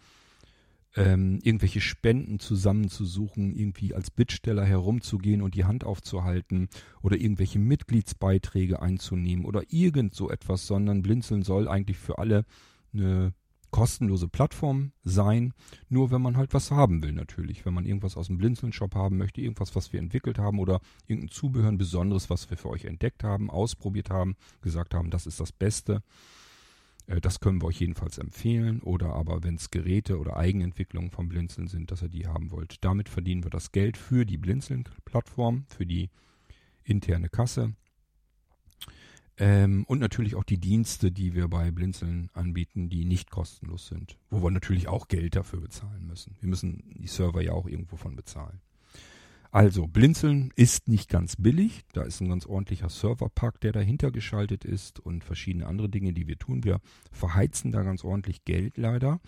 ähm, irgendwelche Spenden zusammenzusuchen, irgendwie als Bittsteller herumzugehen und die Hand aufzuhalten oder irgendwelche Mitgliedsbeiträge einzunehmen oder irgend so etwas, sondern Blinzeln soll eigentlich für alle eine kostenlose Plattform sein, nur wenn man halt was haben will natürlich. Wenn man irgendwas aus dem Blinzeln-Shop haben möchte, irgendwas, was wir entwickelt haben oder irgendein Zubehör, ein Besonderes, was wir für euch entdeckt haben, ausprobiert haben, gesagt haben, das ist das Beste das können wir euch jedenfalls empfehlen. Oder aber, wenn es Geräte oder Eigenentwicklungen vom Blinzeln sind, dass ihr die haben wollt. Damit verdienen wir das Geld für die Blinzeln-Plattform, für die interne Kasse. Ähm, und natürlich auch die Dienste, die wir bei Blinzeln anbieten, die nicht kostenlos sind. Wo wir natürlich auch Geld dafür bezahlen müssen. Wir müssen die Server ja auch irgendwo von bezahlen. Also, Blinzeln ist nicht ganz billig. Da ist ein ganz ordentlicher Serverpark, der dahinter geschaltet ist und verschiedene andere Dinge, die wir tun. Wir verheizen da ganz ordentlich Geld leider.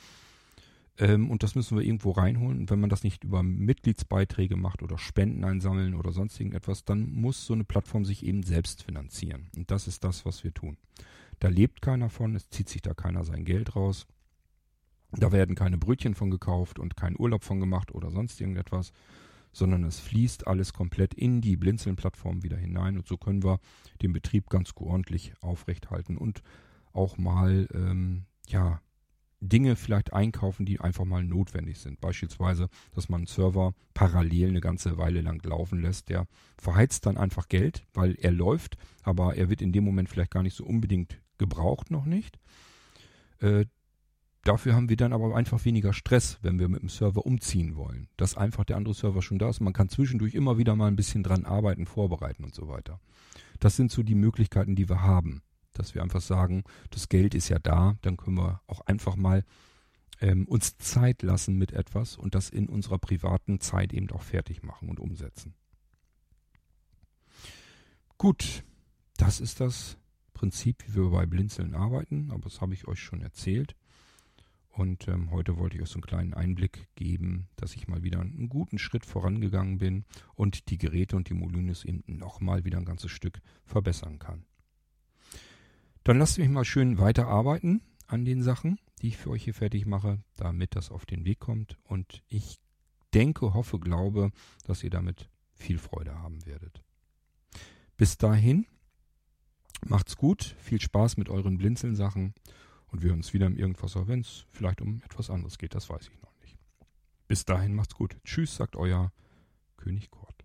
Ähm, und das müssen wir irgendwo reinholen. Wenn man das nicht über Mitgliedsbeiträge macht oder Spenden einsammeln oder sonst irgendetwas, dann muss so eine Plattform sich eben selbst finanzieren. Und das ist das, was wir tun. Da lebt keiner von, es zieht sich da keiner sein Geld raus. Da werden keine Brötchen von gekauft und kein Urlaub von gemacht oder sonst irgendetwas, sondern es fließt alles komplett in die Blinzeln-Plattform wieder hinein und so können wir den Betrieb ganz ordentlich aufrechthalten und auch mal ähm, ja Dinge vielleicht einkaufen, die einfach mal notwendig sind. Beispielsweise, dass man einen Server parallel eine ganze Weile lang laufen lässt. Der verheizt dann einfach Geld, weil er läuft, aber er wird in dem Moment vielleicht gar nicht so unbedingt gebraucht noch nicht. Dafür haben wir dann aber einfach weniger Stress, wenn wir mit dem Server umziehen wollen. Dass einfach der andere Server schon da ist. Man kann zwischendurch immer wieder mal ein bisschen dran arbeiten, vorbereiten und so weiter. Das sind so die Möglichkeiten, die wir haben. Dass wir einfach sagen, das Geld ist ja da, dann können wir auch einfach mal ähm, uns Zeit lassen mit etwas und das in unserer privaten Zeit eben auch fertig machen und umsetzen. Gut, das ist das Prinzip, wie wir bei Blinzeln arbeiten, aber das habe ich euch schon erzählt. Und ähm, heute wollte ich euch so einen kleinen Einblick geben, dass ich mal wieder einen guten Schritt vorangegangen bin und die Geräte und die Molinos eben nochmal wieder ein ganzes Stück verbessern kann. Dann lasst mich mal schön weiterarbeiten an den Sachen, die ich für euch hier fertig mache, damit das auf den Weg kommt. Und ich denke, hoffe, glaube, dass ihr damit viel Freude haben werdet. Bis dahin, macht's gut, viel Spaß mit euren Blinzeln-Sachen und wir hören uns wieder im Irgendwasser, wenn es vielleicht um etwas anderes geht, das weiß ich noch nicht. Bis dahin macht's gut. Tschüss, sagt euer König Kurt.